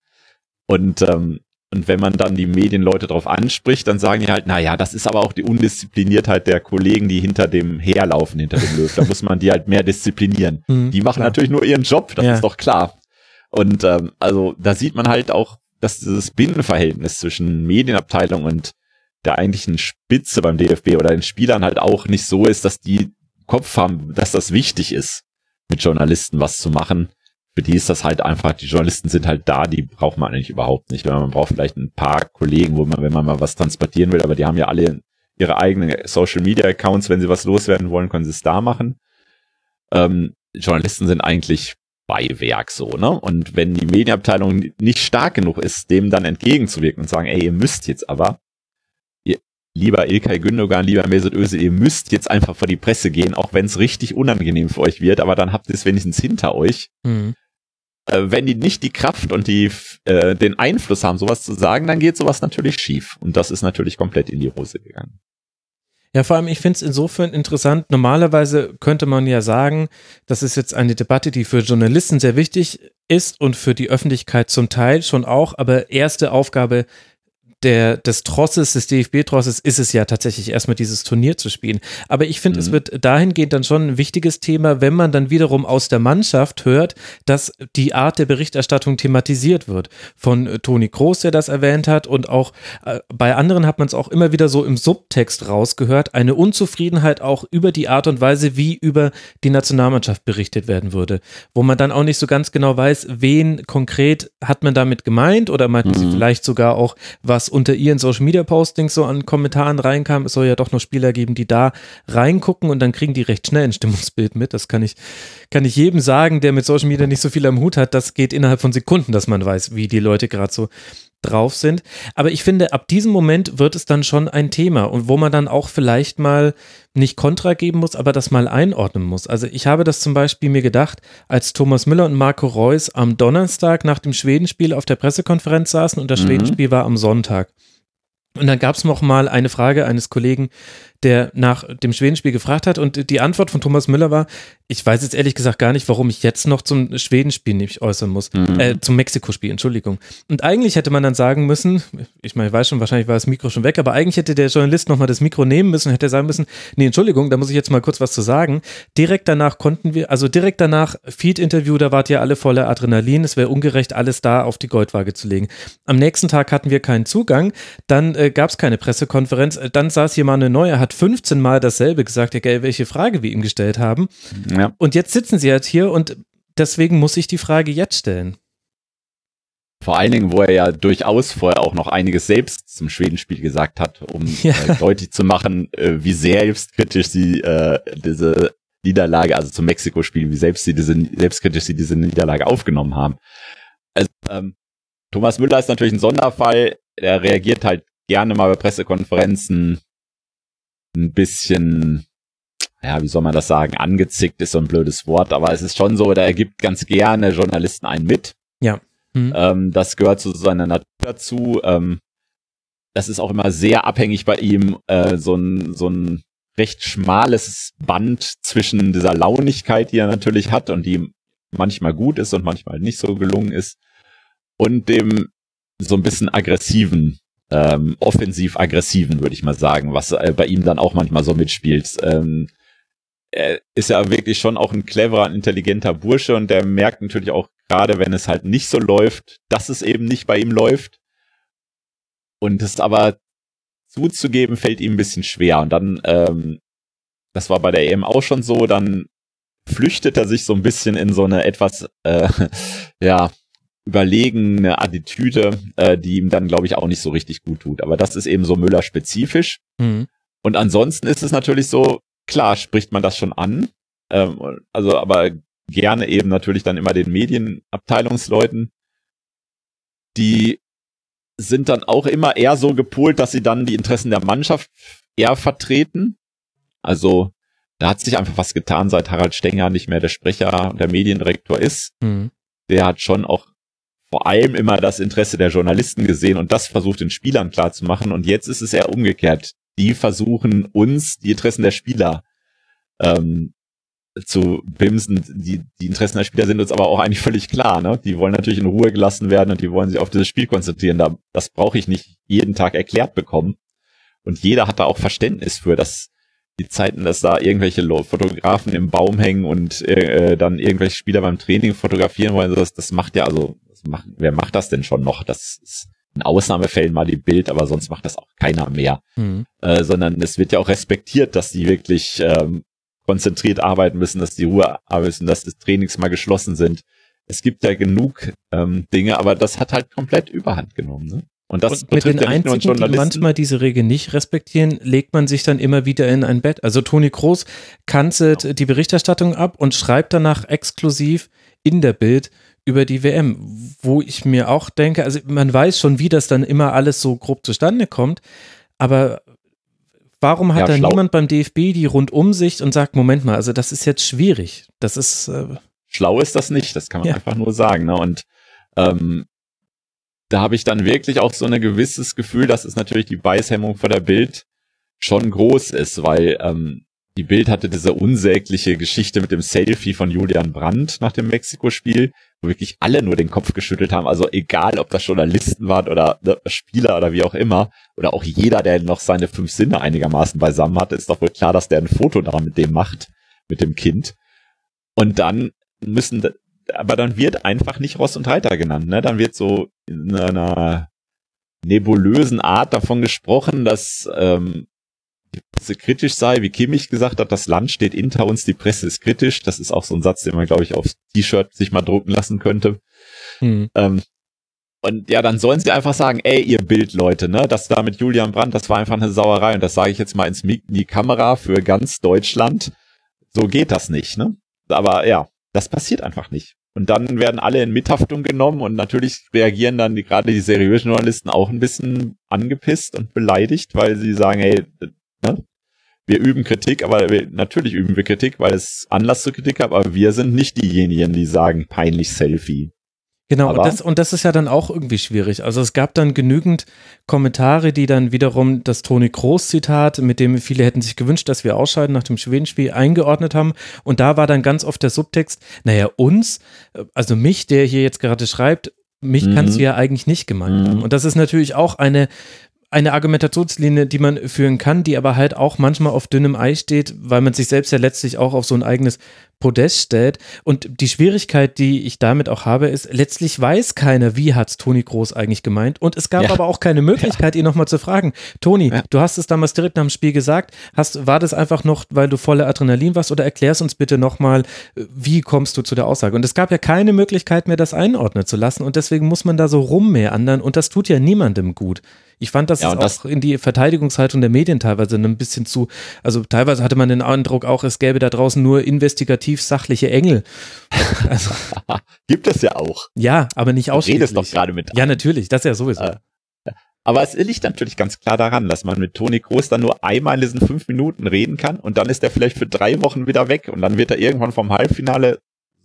Und, ähm, und wenn man dann die Medienleute darauf anspricht, dann sagen die halt, na ja, das ist aber auch die Undiszipliniertheit der Kollegen, die hinter dem herlaufen, hinter dem Löw. Da muss man die halt mehr disziplinieren. Mhm, die machen klar. natürlich nur ihren Job, das ja. ist doch klar. Und ähm, also da sieht man halt auch, dass dieses Binnenverhältnis zwischen Medienabteilung und der eigentlichen Spitze beim DFB oder den Spielern halt auch nicht so ist, dass die Kopf haben, dass das wichtig ist, mit Journalisten was zu machen. Für die ist das halt einfach, die Journalisten sind halt da, die braucht man eigentlich überhaupt nicht. Man braucht vielleicht ein paar Kollegen, wo man, wenn man mal was transportieren will, aber die haben ja alle ihre eigenen Social Media Accounts, wenn sie was loswerden wollen, können sie es da machen. Ähm, Journalisten sind eigentlich Beiwerk so, ne? Und wenn die Medienabteilung nicht stark genug ist, dem dann entgegenzuwirken und sagen, ey, ihr müsst jetzt aber, lieber Ilkay Gündogan, lieber Mesut Özil, ihr müsst jetzt einfach vor die Presse gehen, auch wenn es richtig unangenehm für euch wird, aber dann habt ihr es wenigstens hinter euch. Mhm. Äh, wenn die nicht die Kraft und die äh, den Einfluss haben, sowas zu sagen, dann geht sowas natürlich schief. Und das ist natürlich komplett in die Hose gegangen. Ja, vor allem, ich finde es insofern interessant. Normalerweise könnte man ja sagen, das ist jetzt eine Debatte, die für Journalisten sehr wichtig ist und für die Öffentlichkeit zum Teil schon auch, aber erste Aufgabe der, des Trosses, des DFB-Trosses ist es ja tatsächlich erstmal dieses Turnier zu spielen. Aber ich finde, mhm. es wird dahingehend dann schon ein wichtiges Thema, wenn man dann wiederum aus der Mannschaft hört, dass die Art der Berichterstattung thematisiert wird. Von äh, Toni Kroos, der das erwähnt hat und auch äh, bei anderen hat man es auch immer wieder so im Subtext rausgehört, eine Unzufriedenheit auch über die Art und Weise, wie über die Nationalmannschaft berichtet werden würde. Wo man dann auch nicht so ganz genau weiß, wen konkret hat man damit gemeint oder meinten mhm. sie vielleicht sogar auch, was unter ihren Social Media Postings so an Kommentaren reinkam. Es soll ja doch noch Spieler geben, die da reingucken und dann kriegen die recht schnell ein Stimmungsbild mit. Das kann ich, kann ich jedem sagen, der mit Social Media nicht so viel am Hut hat. Das geht innerhalb von Sekunden, dass man weiß, wie die Leute gerade so drauf sind. Aber ich finde, ab diesem Moment wird es dann schon ein Thema und wo man dann auch vielleicht mal nicht Kontra geben muss, aber das mal einordnen muss. Also ich habe das zum Beispiel mir gedacht, als Thomas Müller und Marco Reus am Donnerstag nach dem Schwedenspiel auf der Pressekonferenz saßen und das mhm. Schwedenspiel war am Sonntag. Und dann gab es noch mal eine Frage eines Kollegen, der nach dem Schwedenspiel gefragt hat. Und die Antwort von Thomas Müller war, ich weiß jetzt ehrlich gesagt gar nicht, warum ich jetzt noch zum Schwedenspiel nicht äußern muss. Mhm. Äh, zum Mexiko-Spiel, Entschuldigung. Und eigentlich hätte man dann sagen müssen, ich meine, ich weiß schon, wahrscheinlich war das Mikro schon weg, aber eigentlich hätte der Journalist nochmal das Mikro nehmen müssen und hätte sagen müssen, nee, Entschuldigung, da muss ich jetzt mal kurz was zu sagen. Direkt danach konnten wir, also direkt danach Feed-Interview, da wart ihr alle voller Adrenalin. Es wäre ungerecht, alles da auf die Goldwaage zu legen. Am nächsten Tag hatten wir keinen Zugang, dann äh, gab es keine Pressekonferenz, dann saß hier mal eine neue, hat 15 Mal dasselbe gesagt, egal welche Frage wir ihm gestellt haben. Ja. Und jetzt sitzen sie halt hier und deswegen muss ich die Frage jetzt stellen. Vor allen Dingen, wo er ja durchaus vorher auch noch einiges selbst zum Schwedenspiel gesagt hat, um ja. äh, deutlich zu machen, äh, wie selbstkritisch sie äh, diese Niederlage, also zum Mexiko-Spiel, wie selbst sie diese, selbstkritisch sie diese Niederlage aufgenommen haben. Also, ähm, Thomas Müller ist natürlich ein Sonderfall. Er reagiert halt gerne mal bei Pressekonferenzen ein bisschen, ja, wie soll man das sagen, angezickt ist so ein blödes Wort, aber es ist schon so, da ergibt ganz gerne Journalisten einen mit. Ja. Mhm. Ähm, das gehört zu seiner Natur dazu. Ähm, das ist auch immer sehr abhängig bei ihm, äh, so ein, so ein recht schmales Band zwischen dieser Launigkeit, die er natürlich hat und die manchmal gut ist und manchmal nicht so gelungen ist, und dem so ein bisschen aggressiven ähm, offensiv-aggressiven, würde ich mal sagen, was äh, bei ihm dann auch manchmal so mitspielt. Ähm, er ist ja wirklich schon auch ein cleverer, intelligenter Bursche und der merkt natürlich auch gerade, wenn es halt nicht so läuft, dass es eben nicht bei ihm läuft. Und es aber zuzugeben, fällt ihm ein bisschen schwer. Und dann, ähm, das war bei der EM auch schon so, dann flüchtet er sich so ein bisschen in so eine etwas, äh, ja, überlegene Attitüde, äh, die ihm dann, glaube ich, auch nicht so richtig gut tut. Aber das ist eben so Müller-spezifisch. Mhm. Und ansonsten ist es natürlich so, klar spricht man das schon an, ähm, also aber gerne eben natürlich dann immer den Medienabteilungsleuten, die sind dann auch immer eher so gepolt, dass sie dann die Interessen der Mannschaft eher vertreten. Also da hat sich einfach was getan, seit Harald Stenger nicht mehr der Sprecher und der Mediendirektor ist. Mhm. Der hat schon auch vor allem immer das Interesse der Journalisten gesehen und das versucht den Spielern klarzumachen. Und jetzt ist es eher umgekehrt. Die versuchen uns die Interessen der Spieler ähm, zu bimsen. Die, die Interessen der Spieler sind uns aber auch eigentlich völlig klar. Ne? Die wollen natürlich in Ruhe gelassen werden und die wollen sich auf dieses Spiel konzentrieren. Da, das brauche ich nicht jeden Tag erklärt bekommen. Und jeder hat da auch Verständnis für, dass die Zeiten, dass da irgendwelche Fotografen im Baum hängen und äh, dann irgendwelche Spieler beim Training fotografieren wollen, das, das macht ja, also das macht, wer macht das denn schon noch? Das ist in Ausnahmefällen mal die Bild, aber sonst macht das auch keiner mehr. Mhm. Äh, sondern es wird ja auch respektiert, dass die wirklich ähm, konzentriert arbeiten müssen, dass die Ruhe arbeiten müssen, dass die Trainings mal geschlossen sind. Es gibt ja genug ähm, Dinge, aber das hat halt komplett überhand genommen. Ne? Und das und mit den ja einzigen, die manchmal diese Regel nicht respektieren, legt man sich dann immer wieder in ein Bett. Also Toni Kroos kanzelt genau. die Berichterstattung ab und schreibt danach exklusiv in der Bild über die WM, wo ich mir auch denke, also man weiß schon, wie das dann immer alles so grob zustande kommt, aber warum hat ja, da schlau. niemand beim DFB die Rundumsicht und sagt, Moment mal, also das ist jetzt schwierig, das ist äh schlau ist das nicht, das kann man ja. einfach nur sagen, ne? Und ähm, da habe ich dann wirklich auch so ein gewisses Gefühl, dass es natürlich die Beißhemmung vor der Bild schon groß ist, weil ähm, die Bild hatte diese unsägliche Geschichte mit dem Selfie von Julian Brandt nach dem Mexiko-Spiel, wirklich alle nur den Kopf geschüttelt haben. Also egal, ob das Journalisten waren oder ne, Spieler oder wie auch immer, oder auch jeder, der noch seine fünf Sinne einigermaßen beisammen hat, ist doch wohl klar, dass der ein Foto daran mit dem macht, mit dem Kind. Und dann müssen aber dann wird einfach nicht Ross und Reiter genannt. Ne? Dann wird so in einer nebulösen Art davon gesprochen, dass ähm, die Presse kritisch sei, wie Kimmich gesagt hat, das Land steht hinter uns, die Presse ist kritisch. Das ist auch so ein Satz, den man, glaube ich, aufs T-Shirt sich mal drucken lassen könnte. Hm. Ähm, und ja, dann sollen sie einfach sagen, ey, ihr Bildleute, ne, das da mit Julian Brandt, das war einfach eine Sauerei. Und das sage ich jetzt mal ins in die Kamera für ganz Deutschland. So geht das nicht, ne? Aber ja, das passiert einfach nicht. Und dann werden alle in Mithaftung genommen und natürlich reagieren dann die, gerade die seriösen Journalisten auch ein bisschen angepisst und beleidigt, weil sie sagen, hey, ne, wir üben Kritik, aber wir, natürlich üben wir Kritik, weil es Anlass zur Kritik hat, aber wir sind nicht diejenigen, die sagen, peinlich Selfie. Genau, und das, und das ist ja dann auch irgendwie schwierig. Also es gab dann genügend Kommentare, die dann wiederum das Toni Kroos-Zitat, mit dem viele hätten sich gewünscht, dass wir ausscheiden nach dem Schwedenspiel, eingeordnet haben. Und da war dann ganz oft der Subtext, naja, uns, also mich, der hier jetzt gerade schreibt, mich mhm. kannst du ja eigentlich nicht gemeint haben. Mhm. Und das ist natürlich auch eine eine Argumentationslinie, die man führen kann, die aber halt auch manchmal auf dünnem Eis steht, weil man sich selbst ja letztlich auch auf so ein eigenes Podest stellt. Und die Schwierigkeit, die ich damit auch habe, ist, letztlich weiß keiner, wie hat's Toni Groß eigentlich gemeint. Und es gab ja. aber auch keine Möglichkeit, ja. ihn nochmal zu fragen. Toni, ja. du hast es damals direkt nach dem Spiel gesagt. Hast, war das einfach noch, weil du voller Adrenalin warst? Oder erklärst uns bitte nochmal, wie kommst du zu der Aussage? Und es gab ja keine Möglichkeit mehr, das einordnen zu lassen. Und deswegen muss man da so rummeandern. Und das tut ja niemandem gut. Ich fand, dass ja, es auch in die Verteidigungshaltung der Medien teilweise ein bisschen zu, also teilweise hatte man den Eindruck auch, es gäbe da draußen nur investigativ sachliche Engel. Also, Gibt es ja auch. Ja, aber nicht ausschließlich. Redest doch gerade mit. Ja, natürlich, das ist ja sowieso. Äh, aber es liegt natürlich ganz klar daran, dass man mit Toni Kroos dann nur einmal in diesen fünf Minuten reden kann und dann ist er vielleicht für drei Wochen wieder weg und dann wird er irgendwann vom Halbfinale,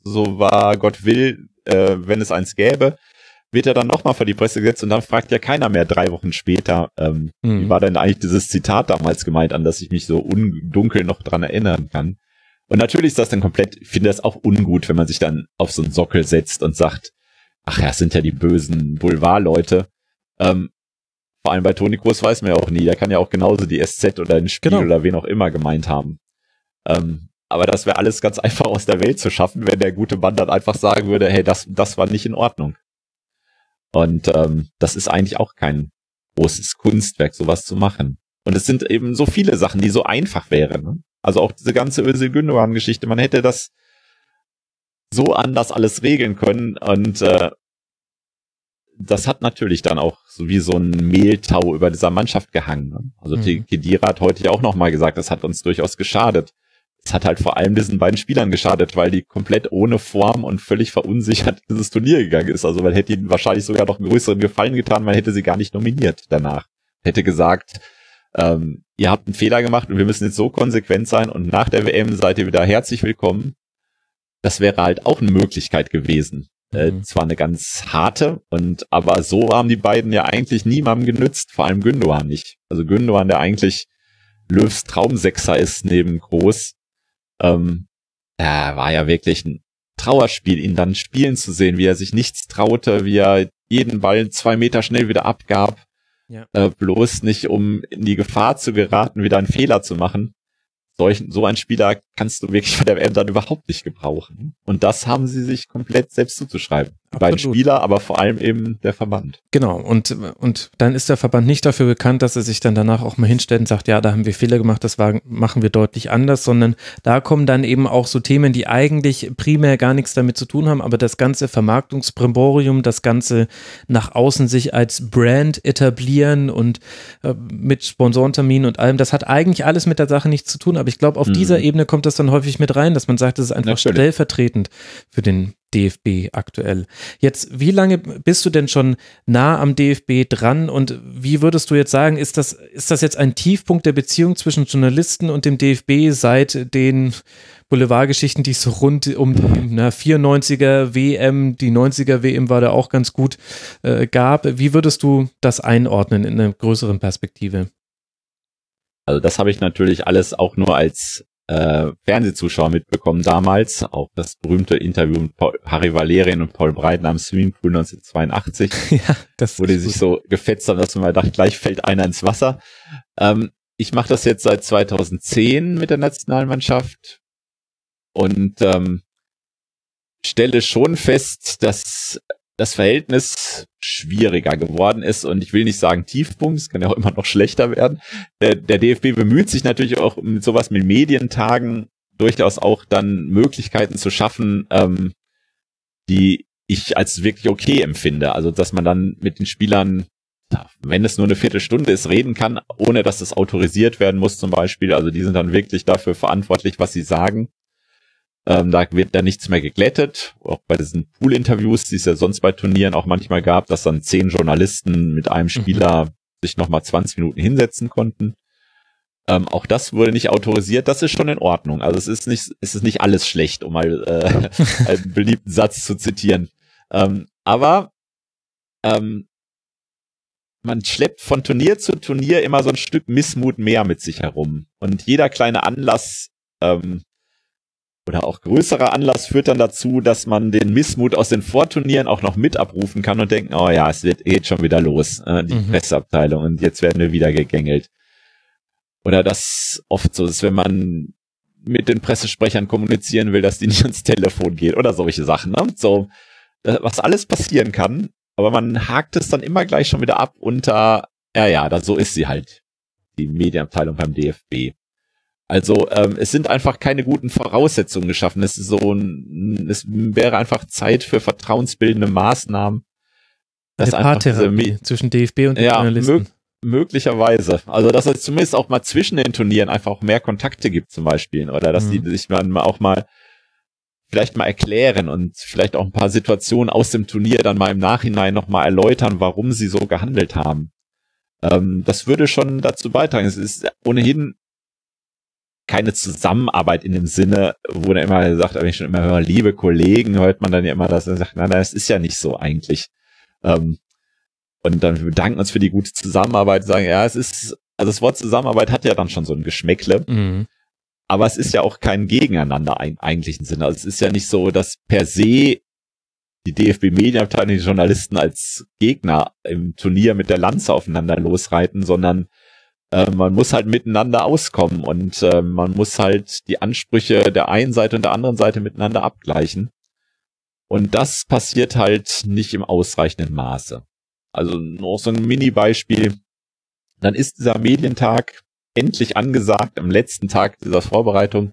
so war Gott will, äh, wenn es eins gäbe, wird er dann nochmal vor die Presse gesetzt und dann fragt ja keiner mehr drei Wochen später, ähm, mhm. wie war denn eigentlich dieses Zitat damals gemeint, an das ich mich so undunkel noch dran erinnern kann. Und natürlich ist das dann komplett, ich finde das auch ungut, wenn man sich dann auf so einen Sockel setzt und sagt, ach ja, es sind ja die bösen Boulevardleute. Ähm, vor allem bei Toni Kroos weiß man ja auch nie, der kann ja auch genauso die SZ oder den Spiel genau. oder wen auch immer gemeint haben. Ähm, aber das wäre alles ganz einfach aus der Welt zu schaffen, wenn der gute Mann dann einfach sagen würde, hey, das, das war nicht in Ordnung. Und ähm, das ist eigentlich auch kein großes Kunstwerk, sowas zu machen. Und es sind eben so viele Sachen, die so einfach wären. Ne? Also auch diese ganze Özil Gündogan-Geschichte. Man hätte das so anders alles regeln können und äh, das hat natürlich dann auch so wie so ein Mehltau über dieser Mannschaft gehangen. Ne? Also mhm. Kedira hat heute ja auch nochmal gesagt, das hat uns durchaus geschadet. Es hat halt vor allem diesen beiden Spielern geschadet, weil die komplett ohne Form und völlig verunsichert dieses Turnier gegangen ist. Also man hätte ihnen wahrscheinlich sogar noch einen größeren Gefallen getan, man hätte sie gar nicht nominiert danach. Hätte gesagt, ähm, ihr habt einen Fehler gemacht und wir müssen jetzt so konsequent sein und nach der WM seid ihr wieder herzlich willkommen. Das wäre halt auch eine Möglichkeit gewesen. Äh, mhm. zwar eine ganz harte und aber so haben die beiden ja eigentlich niemandem genützt, vor allem Gündogan nicht. Also Gündogan, der eigentlich Löws Traumsechser ist neben Groß, ähm, da war ja wirklich ein Trauerspiel, ihn dann spielen zu sehen, wie er sich nichts traute, wie er jeden Ball zwei Meter schnell wieder abgab, ja. äh, bloß nicht um in die Gefahr zu geraten, wieder einen Fehler zu machen solchen, so ein Spieler kannst du wirklich bei der WM dann überhaupt nicht gebrauchen. Und das haben sie sich komplett selbst zuzuschreiben. Die beiden Spieler, aber vor allem eben der Verband. Genau. Und, und dann ist der Verband nicht dafür bekannt, dass er sich dann danach auch mal hinstellt und sagt, ja, da haben wir Fehler gemacht, das war, machen wir deutlich anders, sondern da kommen dann eben auch so Themen, die eigentlich primär gar nichts damit zu tun haben, aber das ganze Vermarktungsprimborium, das ganze nach außen sich als Brand etablieren und äh, mit Sponsorenterminen und allem, das hat eigentlich alles mit der Sache nichts zu tun, aber ich glaube, auf mhm. dieser Ebene kommt das dann häufig mit rein, dass man sagt, das ist einfach Natürlich. stellvertretend für den DFB aktuell. Jetzt, wie lange bist du denn schon nah am DFB dran und wie würdest du jetzt sagen, ist das, ist das jetzt ein Tiefpunkt der Beziehung zwischen Journalisten und dem DFB seit den Boulevardgeschichten, die es so rund um die na, 94er WM, die 90er WM war da auch ganz gut äh, gab? Wie würdest du das einordnen in einer größeren Perspektive? Also das habe ich natürlich alles auch nur als äh, Fernsehzuschauer mitbekommen damals. Auch das berühmte Interview mit Paul, Harry Valerian und Paul Breiten am Swimmingpool 1982. ja, das wo die sich so gefetzt haben, dass man mal dachte, gleich fällt einer ins Wasser. Ähm, ich mache das jetzt seit 2010 mit der Nationalmannschaft und ähm, stelle schon fest, dass das Verhältnis schwieriger geworden ist und ich will nicht sagen Tiefpunkt, es kann ja auch immer noch schlechter werden. Der, der DFB bemüht sich natürlich auch mit sowas mit Medientagen durchaus auch dann Möglichkeiten zu schaffen, ähm, die ich als wirklich okay empfinde. Also dass man dann mit den Spielern, wenn es nur eine Viertelstunde ist, reden kann, ohne dass es autorisiert werden muss zum Beispiel. Also die sind dann wirklich dafür verantwortlich, was sie sagen. Ähm, da wird dann nichts mehr geglättet. Auch bei diesen Pool-Interviews, die es ja sonst bei Turnieren auch manchmal gab, dass dann zehn Journalisten mit einem mhm. Spieler mhm. sich nochmal 20 Minuten hinsetzen konnten. Ähm, auch das wurde nicht autorisiert. Das ist schon in Ordnung. Also es ist nicht, es ist nicht alles schlecht, um mal äh, einen beliebten Satz zu zitieren. Ähm, aber ähm, man schleppt von Turnier zu Turnier immer so ein Stück Missmut mehr mit sich herum. Und jeder kleine Anlass ähm, oder auch größerer Anlass führt dann dazu, dass man den Missmut aus den Vorturnieren auch noch mit abrufen kann und denken, oh ja, es wird, geht schon wieder los, äh, die mhm. Presseabteilung und jetzt werden wir wieder gegängelt. Oder das oft so ist, wenn man mit den Pressesprechern kommunizieren will, dass die nicht ans Telefon gehen oder solche Sachen, ne? So, was alles passieren kann, aber man hakt es dann immer gleich schon wieder ab unter, ja, ja, da, so ist sie halt, die Medienabteilung beim DFB. Also ähm, es sind einfach keine guten Voraussetzungen geschaffen. Es ist so ein, es wäre einfach Zeit für vertrauensbildende Maßnahmen. Das Paartherapie zwischen DFB und den ja, Journalisten. Mö möglicherweise. Also dass es zumindest auch mal zwischen den Turnieren einfach auch mehr Kontakte gibt zum Beispiel. Oder dass mhm. die sich dann auch mal vielleicht mal erklären und vielleicht auch ein paar Situationen aus dem Turnier dann mal im Nachhinein nochmal erläutern, warum sie so gehandelt haben. Ähm, das würde schon dazu beitragen. Es ist ohnehin keine Zusammenarbeit in dem Sinne, wo er immer sagt, wenn ich schon immer höre, liebe Kollegen, hört man dann ja immer, dass er sagt, nein, das ist ja nicht so eigentlich. Ähm, und dann wir bedanken uns für die gute Zusammenarbeit, sagen, ja, es ist, also das Wort Zusammenarbeit hat ja dann schon so ein Geschmäckle. Mhm. Aber es ist ja auch kein Gegeneinander im eigentlichen Sinne. Also es ist ja nicht so, dass per se die DFB-Medienabteilung, die Journalisten als Gegner im Turnier mit der Lanze aufeinander losreiten, sondern äh, man muss halt miteinander auskommen und äh, man muss halt die Ansprüche der einen Seite und der anderen Seite miteinander abgleichen. Und das passiert halt nicht im ausreichenden Maße. Also noch so ein Mini-Beispiel. Dann ist dieser Medientag endlich angesagt, am letzten Tag dieser Vorbereitung.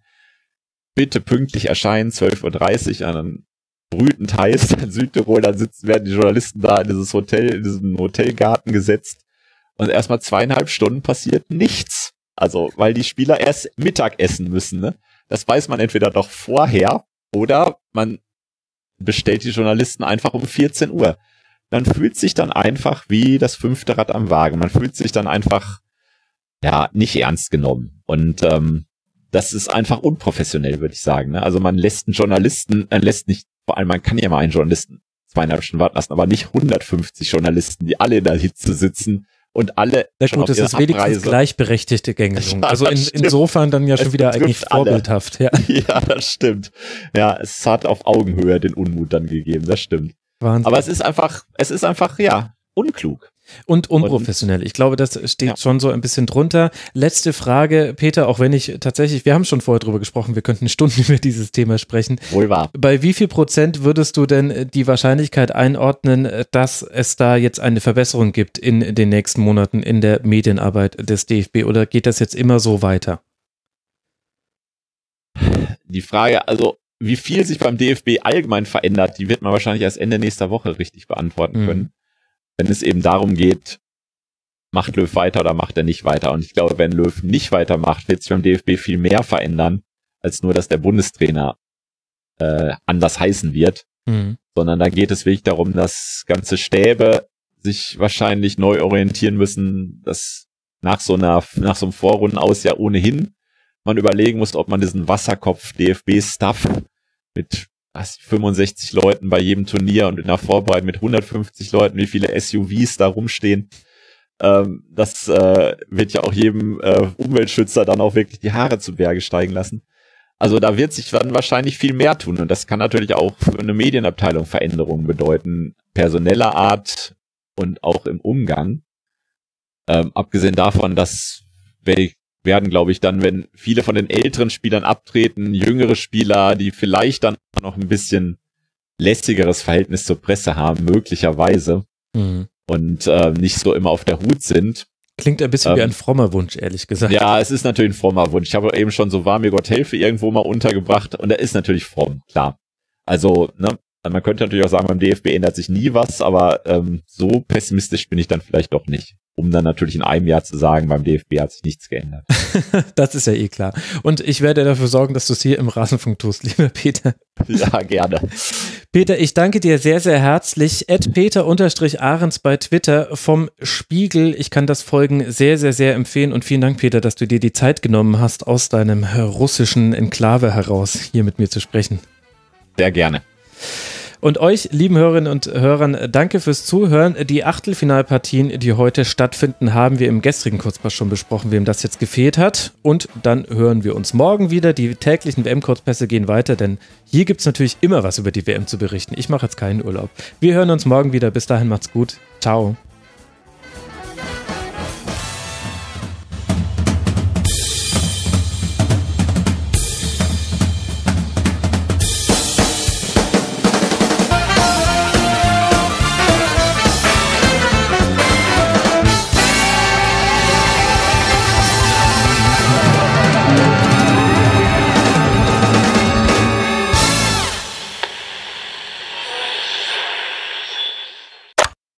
Bitte pünktlich erscheinen, 12.30 Uhr. Und dann brütend heiß in Südtirol, dann sitzen, werden die Journalisten da in dieses Hotel, in diesem Hotelgarten gesetzt und erstmal zweieinhalb Stunden passiert nichts. Also, weil die Spieler erst Mittag essen müssen, ne? Das weiß man entweder doch vorher oder man bestellt die Journalisten einfach um 14 Uhr. Man fühlt sich dann einfach wie das fünfte Rad am Wagen. Man fühlt sich dann einfach, ja, nicht ernst genommen. Und ähm, das ist einfach unprofessionell, würde ich sagen. Ne? Also man lässt einen Journalisten, man lässt nicht, vor allem man kann ja mal einen Journalisten zweieinhalb Stunden warten lassen, aber nicht 150 Journalisten, die alle in der Hitze sitzen und alle Na gut, das ist wenigstens Abreise. gleichberechtigte Gängelung. Ja, also in, insofern dann ja schon es wieder eigentlich vorbildhaft. Ja. ja, das stimmt. Ja, es hat auf Augenhöhe den Unmut dann gegeben, das stimmt. Wahnsinn. Aber es ist einfach, es ist einfach, ja, unklug. Und unprofessionell. Ich glaube, das steht ja. schon so ein bisschen drunter. Letzte Frage, Peter, auch wenn ich tatsächlich, wir haben schon vorher drüber gesprochen, wir könnten Stunden über dieses Thema sprechen. Wohl wahr. Bei wie viel Prozent würdest du denn die Wahrscheinlichkeit einordnen, dass es da jetzt eine Verbesserung gibt in den nächsten Monaten in der Medienarbeit des DFB oder geht das jetzt immer so weiter? Die Frage, also wie viel sich beim DFB allgemein verändert, die wird man wahrscheinlich erst Ende nächster Woche richtig beantworten mhm. können wenn es eben darum geht, macht Löw weiter oder macht er nicht weiter. Und ich glaube, wenn Löw nicht weitermacht, wird sich beim DFB viel mehr verändern, als nur, dass der Bundestrainer äh, anders heißen wird. Mhm. Sondern da geht es wirklich darum, dass ganze Stäbe sich wahrscheinlich neu orientieren müssen, dass nach so einer, nach so einem Vorrunden aus ja ohnehin man überlegen muss, ob man diesen Wasserkopf DFB-Stuff mit was, 65 Leuten bei jedem Turnier und in der Vorbereitung mit 150 Leuten, wie viele SUVs da rumstehen. Ähm, das äh, wird ja auch jedem äh, Umweltschützer dann auch wirklich die Haare zu Berge steigen lassen. Also da wird sich dann wahrscheinlich viel mehr tun und das kann natürlich auch für eine Medienabteilung Veränderungen bedeuten, personeller Art und auch im Umgang. Ähm, abgesehen davon, dass werden, glaube ich, dann, wenn viele von den älteren Spielern abtreten, jüngere Spieler, die vielleicht dann noch ein bisschen lässigeres Verhältnis zur Presse haben, möglicherweise, mhm. und äh, nicht so immer auf der Hut sind. Klingt ein bisschen ähm, wie ein frommer Wunsch, ehrlich gesagt. Ja, es ist natürlich ein frommer Wunsch. Ich habe eben schon so war mir Gott helfe irgendwo mal untergebracht und er ist natürlich fromm, klar. Also, ne, man könnte natürlich auch sagen, beim DFB ändert sich nie was, aber ähm, so pessimistisch bin ich dann vielleicht doch nicht um dann natürlich in einem Jahr zu sagen, beim DFB hat sich nichts geändert. das ist ja eh klar. Und ich werde dafür sorgen, dass du es hier im Rasenfunk tust, lieber Peter. Ja, gerne. Peter, ich danke dir sehr, sehr herzlich. Ed Peter-Ahrens bei Twitter vom Spiegel. Ich kann das Folgen sehr, sehr, sehr empfehlen. Und vielen Dank, Peter, dass du dir die Zeit genommen hast, aus deinem russischen Enklave heraus hier mit mir zu sprechen. Sehr gerne. Und euch, lieben Hörerinnen und Hörern, danke fürs Zuhören. Die Achtelfinalpartien, die heute stattfinden, haben wir im gestrigen Kurzpass schon besprochen, wem das jetzt gefehlt hat. Und dann hören wir uns morgen wieder. Die täglichen WM-Kurzpässe gehen weiter, denn hier gibt es natürlich immer was über die WM zu berichten. Ich mache jetzt keinen Urlaub. Wir hören uns morgen wieder. Bis dahin macht's gut. Ciao.